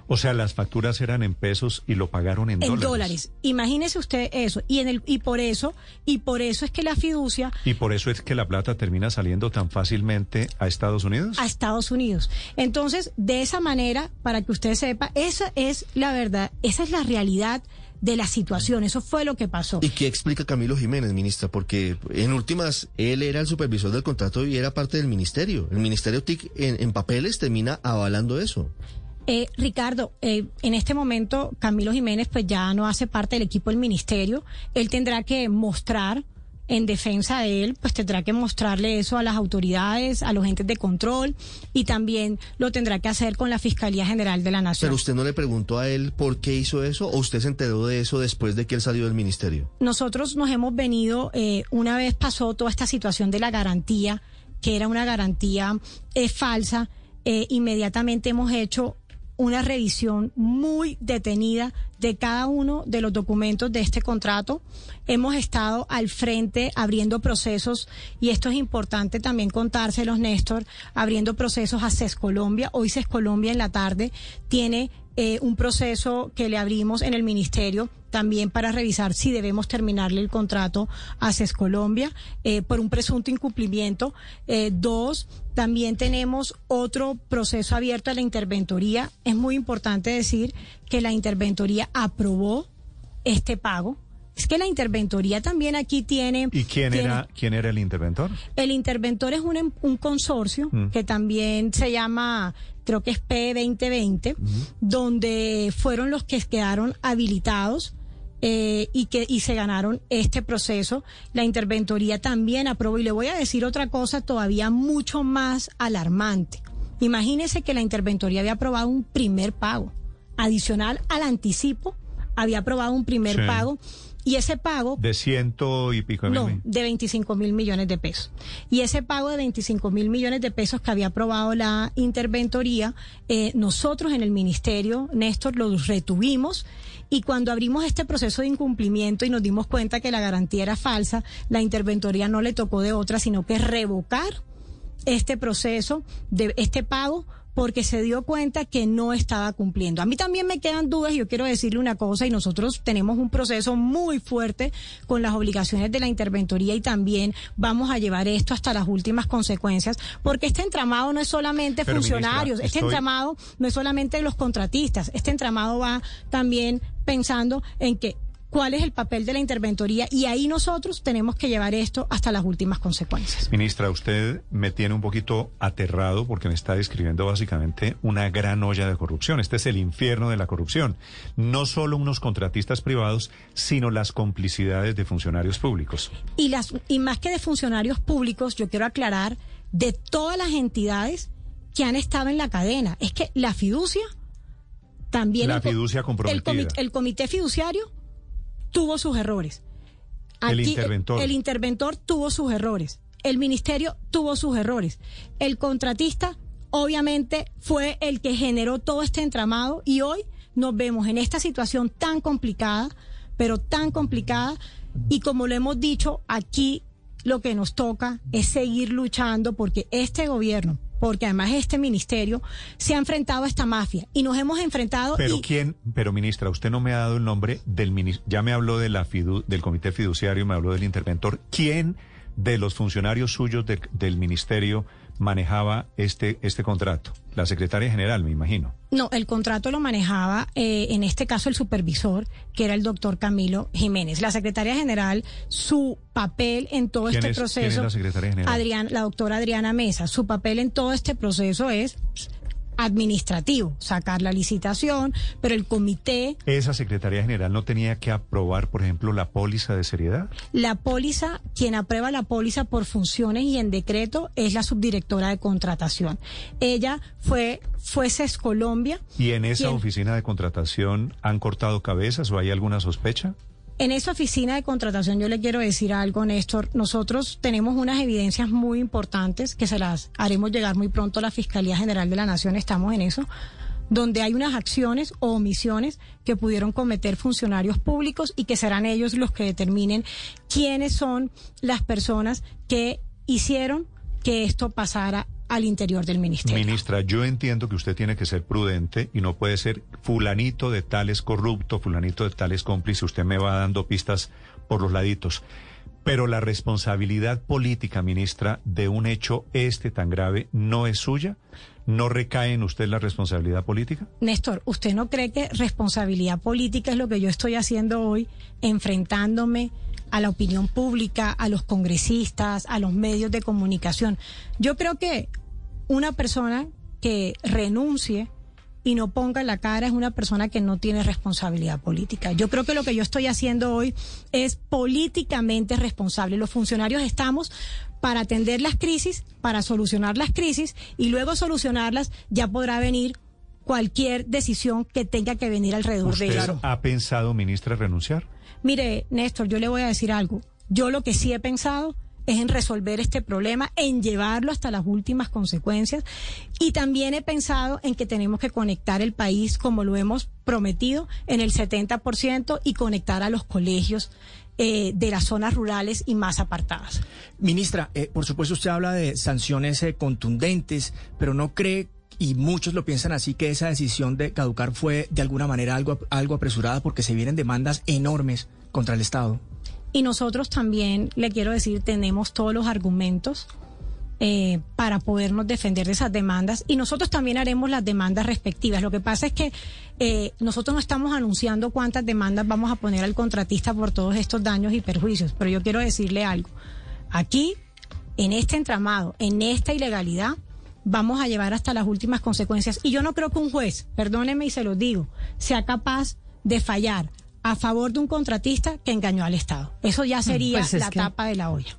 o sea, las facturas eran en pesos y lo pagaron en, en dólares. Imagínese usted eso. Y en el y por eso y por eso es que la fiducia y por eso es que la plata termina saliendo tan fácilmente a Estados Unidos. A Estados Unidos. Entonces, de esa manera, para que usted sepa, esa es la verdad, esa es la realidad de la situación. Eso fue lo que pasó. ¿Y qué explica Camilo Jiménez, ministra? Porque en últimas, él era el supervisor del contrato y era parte del ministerio. El ministerio TIC en, en papeles termina avalando eso. Eh, Ricardo, eh, en este momento Camilo Jiménez pues ya no hace parte del equipo del ministerio. Él tendrá que mostrar en defensa de él, pues tendrá que mostrarle eso a las autoridades, a los entes de control y también lo tendrá que hacer con la Fiscalía General de la Nación. Pero usted no le preguntó a él por qué hizo eso o usted se enteró de eso después de que él salió del ministerio. Nosotros nos hemos venido, eh, una vez pasó toda esta situación de la garantía, que era una garantía eh, falsa, eh, inmediatamente hemos hecho una revisión muy detenida de cada uno de los documentos de este contrato. Hemos estado al frente abriendo procesos, y esto es importante también contárselos, Néstor, abriendo procesos a CES Colombia. Hoy CES Colombia en la tarde tiene eh, un proceso que le abrimos en el ministerio también para revisar si debemos terminarle el contrato a CES Colombia eh, por un presunto incumplimiento. Eh, dos, también tenemos otro proceso abierto a la interventoría. Es muy importante decir que la interventoría aprobó este pago. Es que la interventoría también aquí tiene. ¿Y quién era quién era el interventor? El interventor es un, un consorcio mm. que también se llama creo que es P2020, donde fueron los que quedaron habilitados. Eh, y que y se ganaron este proceso. La interventoría también aprobó y le voy a decir otra cosa todavía mucho más alarmante. Imagínese que la interventoría había aprobado un primer pago adicional al anticipo, había aprobado un primer pago y ese pago... De ciento y pico de No, de 25 mil millones de pesos. Y ese pago de 25 mil millones de pesos que había aprobado la interventoría, eh, nosotros en el ministerio, Néstor, los retuvimos. Y cuando abrimos este proceso de incumplimiento y nos dimos cuenta que la garantía era falsa, la interventoría no le tocó de otra, sino que revocar este proceso de este pago porque se dio cuenta que no estaba cumpliendo. A mí también me quedan dudas y yo quiero decirle una cosa y nosotros tenemos un proceso muy fuerte con las obligaciones de la interventoría y también vamos a llevar esto hasta las últimas consecuencias porque este entramado no es solamente funcionarios, este entramado no es solamente los contratistas, este entramado va también pensando en que cuál es el papel de la interventoría y ahí nosotros tenemos que llevar esto hasta las últimas consecuencias. Ministra, usted me tiene un poquito aterrado porque me está describiendo básicamente una gran olla de corrupción. Este es el infierno de la corrupción. No solo unos contratistas privados, sino las complicidades de funcionarios públicos. Y, las, y más que de funcionarios públicos, yo quiero aclarar de todas las entidades que han estado en la cadena. Es que la fiducia también... La fiducia comprometida. el comité fiduciario tuvo sus errores. el interventor. El, interventor tuvo sus errores. El ministerio tuvo sus errores. El contratista, obviamente, fue el que generó todo este entramado y hoy nos vemos en esta situación tan complicada, pero tan complicada. Y como lo hemos dicho, aquí lo que nos toca es seguir luchando porque este gobierno, porque además este ministerio se ha enfrentado a esta mafia y nos hemos enfrentado. Pero quién, pero ministra, usted no me ha dado el nombre del ya me habló de la del comité fiduciario, me habló del interventor. ¿Quién de los funcionarios suyos del ministerio manejaba este, este contrato? La secretaria general, me imagino. No, el contrato lo manejaba, eh, en este caso, el supervisor, que era el doctor Camilo Jiménez. La secretaria general, su papel en todo este proceso. ¿quién es la secretaria general? la doctora Adriana Mesa. Su papel en todo este proceso es administrativo, sacar la licitación, pero el comité... ¿Esa Secretaría General no tenía que aprobar, por ejemplo, la póliza de seriedad? La póliza, quien aprueba la póliza por funciones y en decreto es la subdirectora de contratación. Ella fue, fue CES Colombia. ¿Y en esa oficina de contratación han cortado cabezas o hay alguna sospecha? En esa oficina de contratación yo le quiero decir algo, Néstor. Nosotros tenemos unas evidencias muy importantes que se las haremos llegar muy pronto a la Fiscalía General de la Nación. Estamos en eso donde hay unas acciones o omisiones que pudieron cometer funcionarios públicos y que serán ellos los que determinen quiénes son las personas que hicieron que esto pasara al interior del ministerio. Ministra, yo entiendo que usted tiene que ser prudente y no puede ser fulanito de tales corrupto, fulanito de tales cómplice. Usted me va dando pistas por los laditos. Pero la responsabilidad política, ministra, de un hecho este tan grave no es suya. ¿No recae en usted la responsabilidad política? Néstor, ¿usted no cree que responsabilidad política es lo que yo estoy haciendo hoy, enfrentándome a la opinión pública, a los congresistas, a los medios de comunicación? Yo creo que una persona que renuncie y no ponga la cara es una persona que no tiene responsabilidad política. Yo creo que lo que yo estoy haciendo hoy es políticamente responsable. Los funcionarios estamos para atender las crisis, para solucionar las crisis y luego solucionarlas ya podrá venir cualquier decisión que tenga que venir alrededor de eso. ¿Ha pensado, ministra, renunciar? Mire, Néstor, yo le voy a decir algo. Yo lo que sí he pensado es en resolver este problema, en llevarlo hasta las últimas consecuencias. Y también he pensado en que tenemos que conectar el país, como lo hemos prometido, en el 70% y conectar a los colegios. Eh, de las zonas rurales y más apartadas. Ministra, eh, por supuesto usted habla de sanciones eh, contundentes, pero no cree y muchos lo piensan así, que esa decisión de caducar fue de alguna manera algo, algo apresurada porque se vienen demandas enormes contra el Estado. Y nosotros también, le quiero decir, tenemos todos los argumentos eh, para podernos defender de esas demandas y nosotros también haremos las demandas respectivas. Lo que pasa es que eh, nosotros no estamos anunciando cuántas demandas vamos a poner al contratista por todos estos daños y perjuicios, pero yo quiero decirle algo. Aquí, en este entramado, en esta ilegalidad, vamos a llevar hasta las últimas consecuencias. Y yo no creo que un juez, perdóneme y se lo digo, sea capaz de fallar a favor de un contratista que engañó al Estado. Eso ya mm, sería pues la tapa de la olla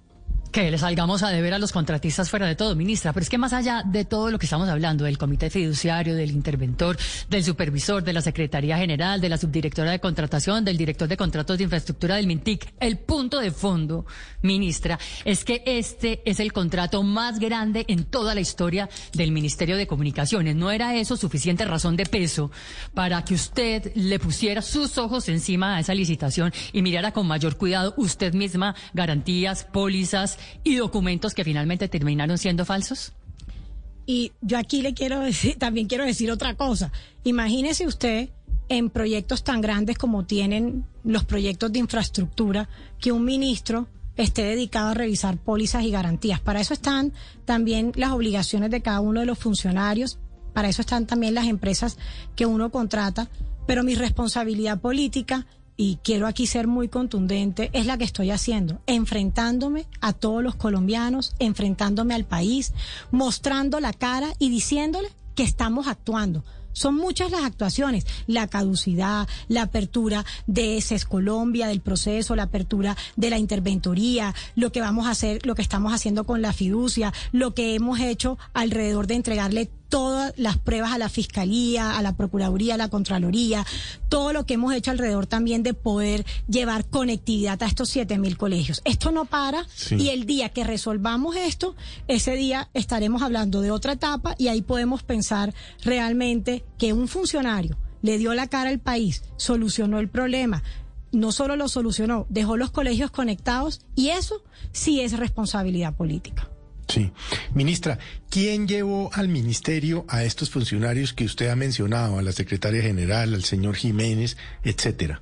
que le salgamos a deber a los contratistas fuera de todo, ministra. Pero es que más allá de todo lo que estamos hablando, del comité fiduciario, del interventor, del supervisor, de la Secretaría General, de la subdirectora de contratación, del director de contratos de infraestructura del MINTIC, el punto de fondo, ministra, es que este es el contrato más grande en toda la historia del Ministerio de Comunicaciones. ¿No era eso suficiente razón de peso para que usted le pusiera sus ojos encima a esa licitación y mirara con mayor cuidado usted misma garantías, pólizas, y documentos que finalmente terminaron siendo falsos? Y yo aquí le quiero decir, también quiero decir otra cosa. Imagínese usted en proyectos tan grandes como tienen los proyectos de infraestructura que un ministro esté dedicado a revisar pólizas y garantías. Para eso están también las obligaciones de cada uno de los funcionarios, para eso están también las empresas que uno contrata, pero mi responsabilidad política y quiero aquí ser muy contundente, es la que estoy haciendo, enfrentándome a todos los colombianos, enfrentándome al país, mostrando la cara y diciéndole que estamos actuando. Son muchas las actuaciones, la caducidad, la apertura de CES Colombia, del proceso, la apertura de la interventoría, lo que vamos a hacer, lo que estamos haciendo con la fiducia, lo que hemos hecho alrededor de entregarle todas las pruebas a la Fiscalía, a la Procuraduría, a la Contraloría, todo lo que hemos hecho alrededor también de poder llevar conectividad a estos siete mil colegios. Esto no para y el día que resolvamos esto, ese día estaremos hablando de otra etapa y ahí podemos pensar realmente que un funcionario le dio la cara al país, solucionó el problema, no solo lo solucionó, dejó los colegios conectados y eso sí es responsabilidad política. Sí. Ministra, ¿quién llevó al ministerio a estos funcionarios que usted ha mencionado, a la secretaria general, al señor Jiménez, etcétera?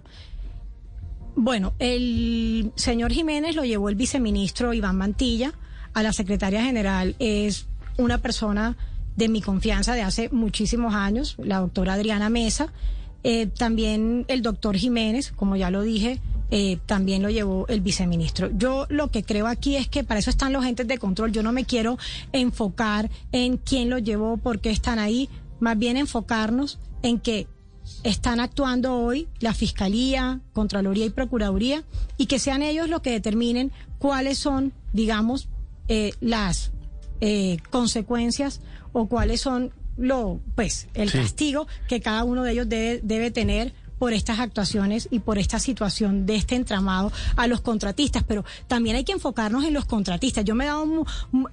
Bueno, el señor Jiménez lo llevó el viceministro Iván Mantilla, a la secretaria general es una persona de mi confianza de hace muchísimos años, la doctora Adriana Mesa, eh, también el doctor Jiménez, como ya lo dije, eh, también lo llevó el viceministro. Yo lo que creo aquí es que para eso están los entes de control. Yo no me quiero enfocar en quién lo llevó, por qué están ahí, más bien enfocarnos en que están actuando hoy la Fiscalía, Contraloría y Procuraduría y que sean ellos los que determinen cuáles son, digamos, eh, las eh, consecuencias o cuáles son lo, pues, el castigo que cada uno de ellos debe, debe tener por estas actuaciones y por esta situación de este entramado a los contratistas, pero también hay que enfocarnos en los contratistas. Yo me he dado,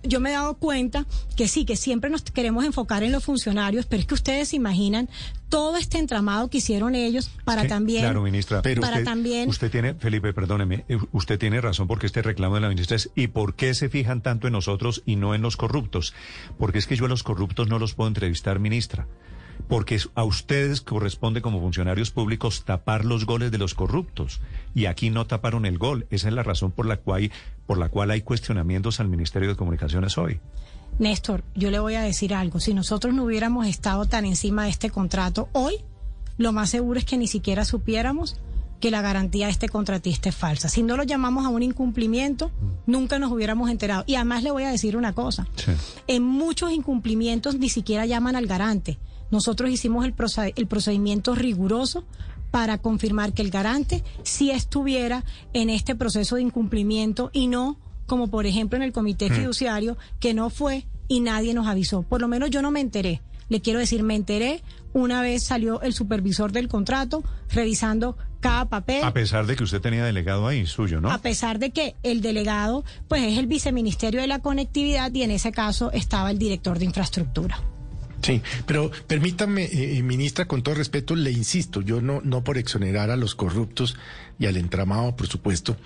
yo me he dado cuenta que sí, que siempre nos queremos enfocar en los funcionarios, pero es que ustedes se imaginan todo este entramado que hicieron ellos para también... Claro, ministra, pero para usted, también... Usted tiene, Felipe, perdóneme, eh, usted tiene razón porque este reclamo de la ministra es ¿y por qué se fijan tanto en nosotros y no en los corruptos? Porque es que yo a los corruptos no los puedo entrevistar, ministra porque a ustedes corresponde como funcionarios públicos tapar los goles de los corruptos y aquí no taparon el gol. Esa es la razón por la cual, por la cual hay cuestionamientos al Ministerio de Comunicaciones hoy. Néstor, yo le voy a decir algo. Si nosotros no hubiéramos estado tan encima de este contrato hoy, lo más seguro es que ni siquiera supiéramos que la garantía de este contratista es falsa. Si no lo llamamos a un incumplimiento, nunca nos hubiéramos enterado. Y además le voy a decir una cosa. En muchos incumplimientos ni siquiera llaman al garante. Nosotros hicimos el, procedimiento riguroso para confirmar que el garante sí estuviera en este proceso de incumplimiento y no como por ejemplo en el comité mm. fiduciario que no fue y nadie nos avisó. Por lo menos yo no me enteré. Le quiero decir, me enteré una vez salió el supervisor del contrato revisando cada papel. A pesar de que usted tenía delegado ahí suyo, ¿no? A pesar de que el delegado, pues es el viceministerio de la conectividad y en ese caso estaba el director de infraestructura. Sí, pero permítame, eh, eh, ministra, con todo respeto, le insisto, yo no, no por exonerar a los corruptos y al entramado, por supuesto,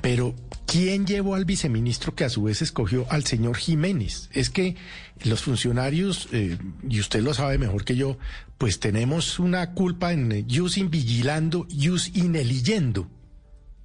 pero ¿quién llevó al viceministro que a su vez escogió al señor Jiménez? Es que los funcionarios, eh, y usted lo sabe mejor que yo, pues tenemos una culpa en jus in vigilando, jus eligiendo,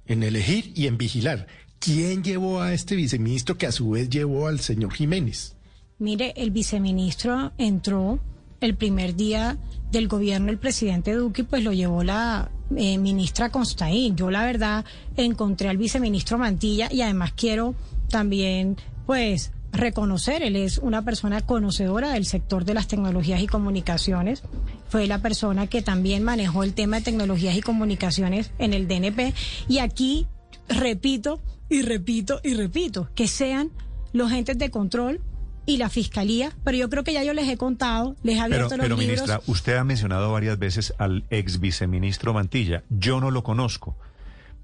en elegir y en vigilar. ¿Quién llevó a este viceministro que a su vez llevó al señor Jiménez? Mire, el viceministro entró el primer día del gobierno del presidente Duque, pues lo llevó la eh, ministra Constaín. Yo la verdad encontré al viceministro Mantilla y además quiero también pues reconocer, él es una persona conocedora del sector de las tecnologías y comunicaciones, fue la persona que también manejó el tema de tecnologías y comunicaciones en el DNP y aquí repito y repito y repito, que sean los entes de control y la fiscalía, pero yo creo que ya yo les he contado, les he abierto pero, los pero, ministra, usted ha mencionado varias veces al ex viceministro Mantilla. Yo no lo conozco,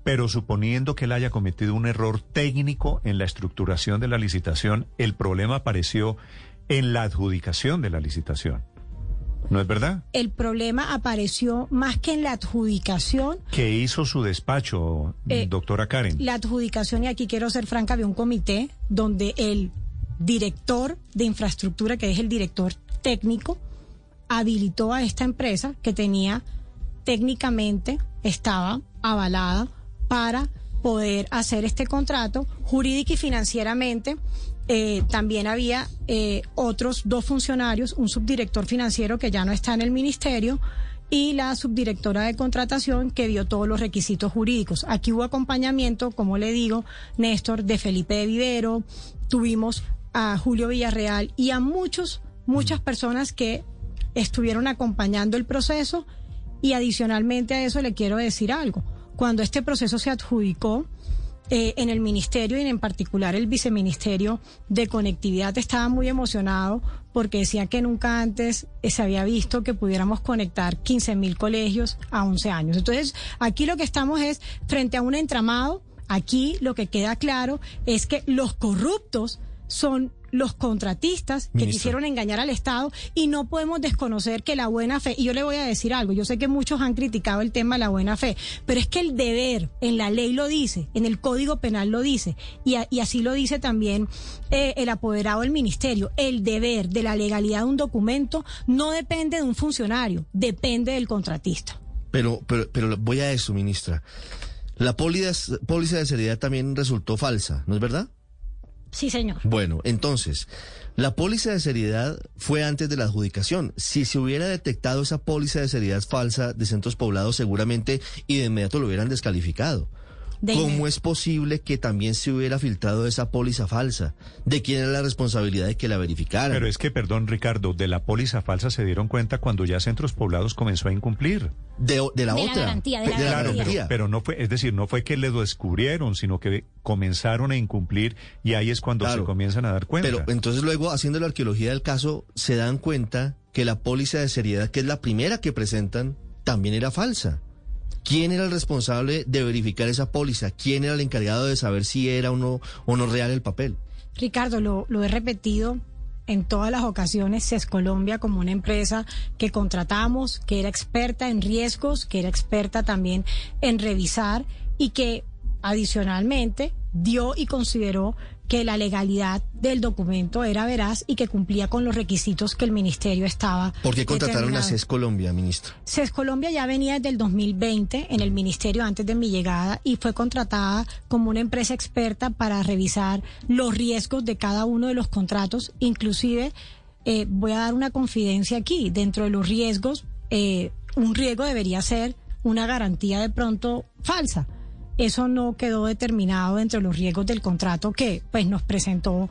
pero suponiendo que él haya cometido un error técnico en la estructuración de la licitación, el problema apareció en la adjudicación de la licitación. ¿No es verdad? El problema apareció más que en la adjudicación. ¿Qué hizo su despacho, eh, doctora Karen? La adjudicación, y aquí quiero ser franca, de un comité donde el director de infraestructura, que es el director técnico, habilitó a esta empresa que tenía técnicamente, estaba avalada para poder hacer este contrato jurídico y financieramente. Eh, también había eh, otros dos funcionarios, un subdirector financiero que ya no está en el ministerio y la subdirectora de contratación que dio todos los requisitos jurídicos. Aquí hubo acompañamiento, como le digo, Néstor, de Felipe de Vivero, tuvimos a Julio Villarreal y a muchos, muchas personas que estuvieron acompañando el proceso y adicionalmente a eso le quiero decir algo. Cuando este proceso se adjudicó eh, en el ministerio y en particular el viceministerio de conectividad estaba muy emocionado porque decía que nunca antes se había visto que pudiéramos conectar 15 mil colegios a 11 años. Entonces, aquí lo que estamos es frente a un entramado. Aquí lo que queda claro es que los corruptos son los contratistas que quisieron engañar al Estado y no podemos desconocer que la buena fe, y yo le voy a decir algo, yo sé que muchos han criticado el tema de la buena fe, pero es que el deber en la ley lo dice, en el Código Penal lo dice, y, así lo dice también eh, el apoderado del Ministerio, el deber de la legalidad de un documento no depende de un funcionario, depende del contratista. Pero, pero, pero voy a eso, ministra. La póliza de seriedad también resultó falsa, ¿no es verdad? Sí, señor. Bueno, entonces, la póliza de seriedad fue antes de la adjudicación. Si se hubiera detectado esa póliza de seriedad falsa de centros poblados, seguramente y de inmediato lo hubieran descalificado. ¿Cómo es posible que también se hubiera filtrado esa póliza falsa? ¿De quién era la responsabilidad de que la verificaran? Pero es que, perdón, Ricardo, de la póliza falsa se dieron cuenta cuando ya Centros Poblados comenzó a incumplir. De, la otra. La garantía, de la claro, garantía. Pero, no fue, es decir, no fue que le lo descubrieron, sino que comenzaron a incumplir y ahí es cuando se comienzan a dar cuenta. Pero entonces luego, haciendo la arqueología del caso, se dan cuenta que la póliza de seriedad, que es la primera que presentan, también era falsa. ¿Quién era el responsable de verificar esa póliza? ¿Quién era el encargado de saber si era o no, o no real el papel? Ricardo, lo, lo he repetido en todas las ocasiones CES Colombia como una empresa que contratamos, que era experta en riesgos, que era experta también en revisar y que adicionalmente dio y consideró que la legalidad del documento era veraz y que cumplía con los requisitos que el ministerio estaba. ¿Por qué contrataron a. CES Colombia, ministro? CES Colombia ya venía desde el 2020 en el ministerio antes de mi llegada y fue contratada como una empresa experta para revisar los riesgos de cada uno de los contratos. Inclusive, eh, voy a dar una confidencia aquí. Dentro de los riesgos, eh, un riesgo debería ser una garantía de pronto falsa. Eso no quedó determinado dentro de los riesgos del contrato que pues nos presentó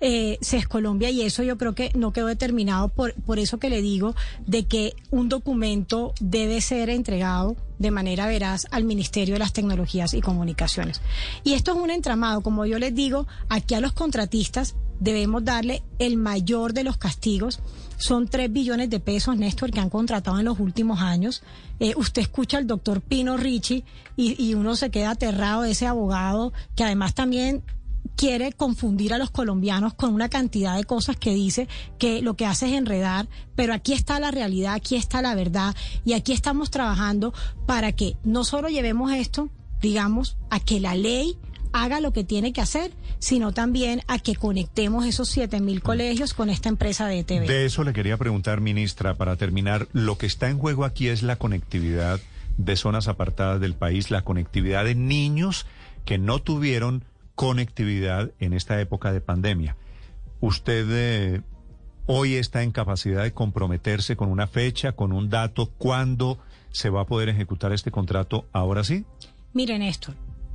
eh, CES Colombia y eso yo creo que no quedó determinado por, por eso que le digo de que un documento debe ser entregado de manera veraz al Ministerio de las Tecnologías y Comunicaciones. Y esto es un entramado, como yo les digo, aquí a los contratistas debemos darle el mayor de los castigos. Son tres billones de pesos, Néstor, que han contratado en los últimos años. Eh, usted escucha al doctor Pino Ricci y, y uno se queda aterrado de ese abogado que además también quiere confundir a los colombianos con una cantidad de cosas que dice que lo que hace es enredar, pero aquí está la realidad, aquí está la verdad y aquí estamos trabajando para que no solo llevemos esto, digamos, a que la ley haga lo que tiene que hacer, sino también a que conectemos esos siete mil colegios con esta empresa de ETV. De eso le quería preguntar, ministra, para terminar. Lo que está en juego aquí es la conectividad de zonas apartadas del país, la conectividad de niños que no tuvieron conectividad en esta época de pandemia. ¿Usted eh, hoy está en capacidad de comprometerse con una fecha, con un dato, cuándo se va a poder ejecutar este contrato ahora sí? Mire, Néstor,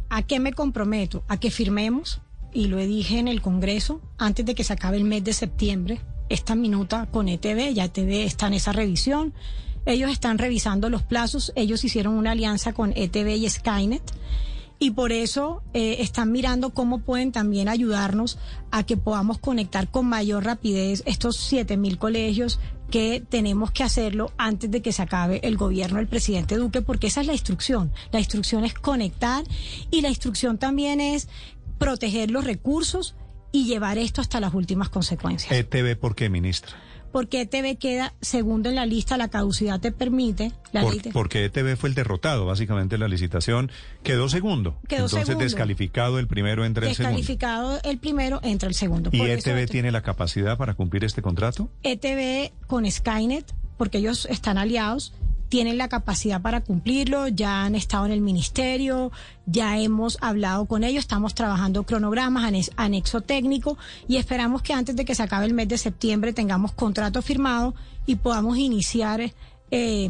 ¿a qué me comprometo? A que firmemos, y lo dije en el Congreso, antes de que se acabe el mes de septiembre, esta minuta con ETV, ya ETV está en esa revisión. Ellos están revisando los plazos, ellos hicieron una alianza con ETV y Skynet y por eso eh, están mirando cómo pueden también ayudarnos a que podamos conectar con mayor rapidez estos siete mil colegios que tenemos que hacerlo antes de que se acabe el gobierno del presidente Duque, porque esa es la instrucción. La instrucción es conectar y la instrucción también es proteger los recursos y llevar esto hasta las últimas consecuencias. ETV, ¿por qué, ministra? Porque ETV queda segundo en la lista, la caducidad te permite. La Por- te- porque ETV fue el derrotado, básicamente, en la licitación. Quedó segundo. Quedó Entonces, segundo. descalificado el primero, entra el segundo. descalificado el primero, entra el segundo. ¿Y Por ETV ETV tiene la capacidad para cumplir este contrato? ETV con Skynet, porque ellos están aliados, tienen la capacidad para cumplirlo, ya han estado en el ministerio, ya hemos hablado con ellos, estamos trabajando cronogramas, anex- anexo técnico y esperamos que antes de que se acabe el mes de septiembre tengamos contrato firmado y podamos iniciar eh,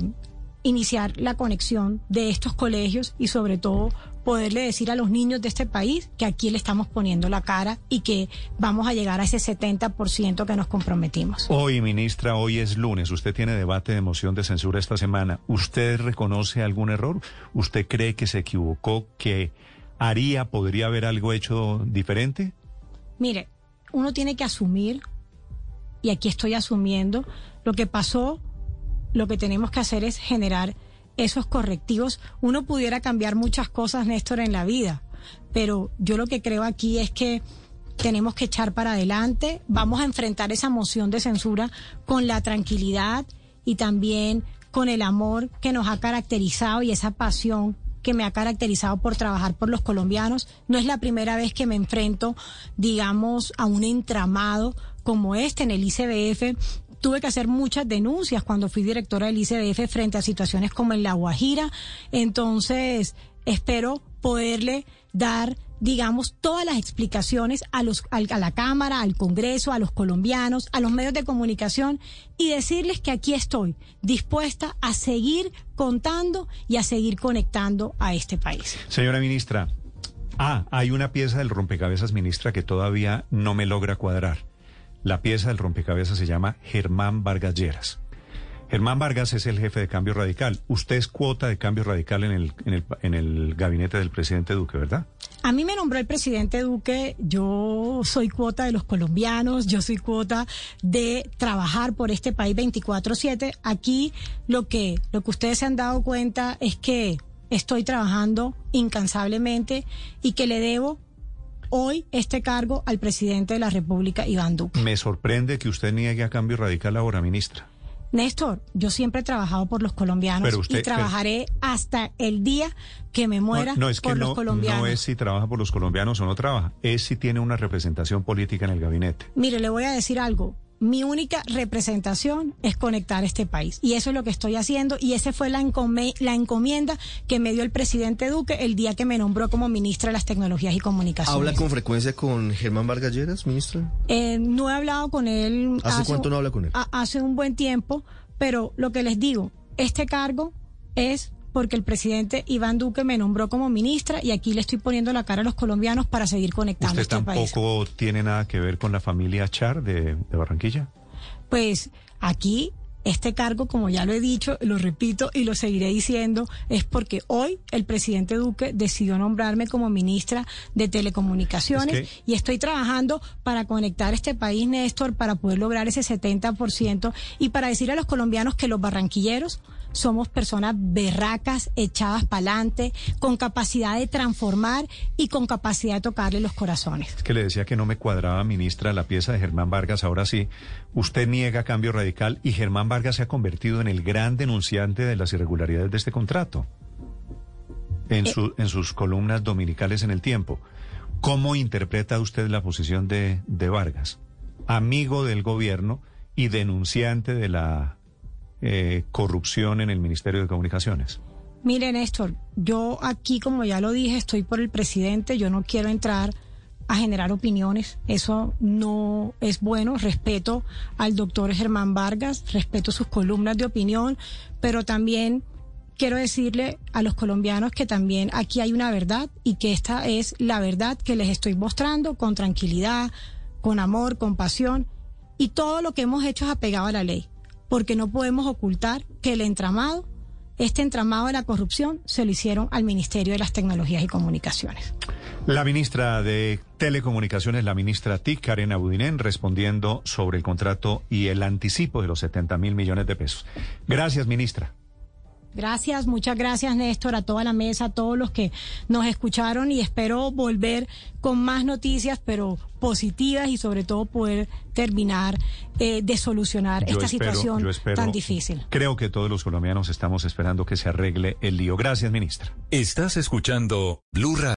iniciar la conexión de estos colegios y sobre todo poderle decir a los niños de este país que aquí le estamos poniendo la cara y que vamos a llegar a ese 70% que nos comprometimos. Hoy, ministra, hoy es lunes. Usted tiene debate de moción de censura esta semana. ¿Usted reconoce algún error? ¿Usted cree que se equivocó, que haría, podría haber algo hecho diferente? Mire, uno tiene que asumir, y aquí estoy asumiendo, lo que pasó, lo que tenemos que hacer es generar esos correctivos. Uno pudiera cambiar muchas cosas, Néstor, en la vida, pero yo lo que creo aquí es que tenemos que echar para adelante, vamos a enfrentar esa moción de censura con la tranquilidad y también con el amor que nos ha caracterizado y esa pasión que me ha caracterizado por trabajar por los colombianos. No es la primera vez que me enfrento, digamos, a un entramado como este en el ICBF. Tuve que hacer muchas denuncias cuando fui directora del ICBF frente a situaciones como en La Guajira. Entonces, espero poderle dar digamos, todas las explicaciones a, los, a la Cámara, al Congreso, a los colombianos, a los medios de comunicación y decirles que aquí estoy dispuesta a seguir contando y a seguir conectando a este país. Señora ministra, ah, hay una pieza del rompecabezas, ministra, que todavía no me logra cuadrar. La pieza del rompecabezas se llama Germán Vargas Lleras. Germán Vargas es el jefe de Cambio Radical. Usted es cuota de Cambio Radical en el, gabinete del presidente Duque, ¿verdad? A mí me nombró el presidente Duque, yo soy cuota de los colombianos, yo soy cuota de trabajar por este país 24/7. Aquí lo que lo que ustedes se han dado cuenta es que estoy trabajando incansablemente y que le debo hoy este cargo al presidente de la República, Iván Duque. Me sorprende que usted niegue a cambio radical ahora, ministra. Néstor, yo siempre he trabajado por los colombianos y trabajaré hasta el día que me muera no, es por que los no, colombianos. No es si trabaja por los colombianos o no trabaja, es si tiene una representación política en el gabinete. Mire, le voy a decir algo mi única representación es conectar este país. Y eso es lo que estoy haciendo. Y esa fue la, la, encomienda que me dio el presidente Duque el día que me nombró como ministra de las Tecnologías y Comunicaciones. ¿Habla con frecuencia con Germán Vargas Lleras, ministra? Eh, no he hablado con él. ¿Hace, cuánto no habla con él? hace un buen tiempo. Pero lo que les digo, este cargo es porque el presidente Iván Duque me nombró como ministra y aquí le estoy poniendo la cara a los colombianos para seguir conectando ¿Usted este país. tampoco tiene nada que ver con la familia Char de, de Barranquilla? Pues aquí este cargo, como ya lo he dicho, lo repito y lo seguiré diciendo, es porque hoy el presidente Duque decidió nombrarme como ministra de Telecomunicaciones y estoy trabajando para conectar este país, Néstor, para poder lograr ese 70% y para decir a los colombianos que los barranquilleros somos personas berracas, echadas para adelante, con capacidad de transformar y con capacidad de tocarle los corazones. Es que le decía que no me cuadraba, ministra, la pieza de Germán Vargas. Ahora sí, usted niega cambio radical y Germán Vargas se ha convertido en el gran denunciante de las irregularidades de este contrato. En, eh. su, en sus columnas dominicales en el tiempo. ¿Cómo interpreta usted la posición de, de Vargas? Amigo del gobierno y denunciante de la eh, corrupción en el Ministerio de Comunicaciones? Mire, Néstor, yo aquí, como ya lo dije, estoy por el presidente, yo no quiero entrar a generar opiniones, eso no es bueno, respeto al doctor Germán Vargas, respeto sus columnas de opinión, pero también quiero decirle a los colombianos que también aquí hay una verdad y que esta es la verdad que les estoy mostrando con tranquilidad, con amor, con pasión y todo lo que hemos hecho es apegado a la ley porque no podemos ocultar que el entramado, este entramado de la corrupción, se lo hicieron al Ministerio de las Tecnologías y Comunicaciones. La ministra de Telecomunicaciones, la ministra TIC, Karen Abudinen, respondiendo sobre el contrato y el anticipo de los 70 mil millones de pesos. Gracias, ministra. Gracias, muchas gracias Néstor, a toda la mesa, a todos los que nos escucharon y espero volver con más noticias, pero positivas y sobre todo poder terminar eh, de solucionar esta situación tan difícil. Creo que todos los colombianos estamos esperando que se arregle el lío. Gracias, ministra. Estás escuchando Blue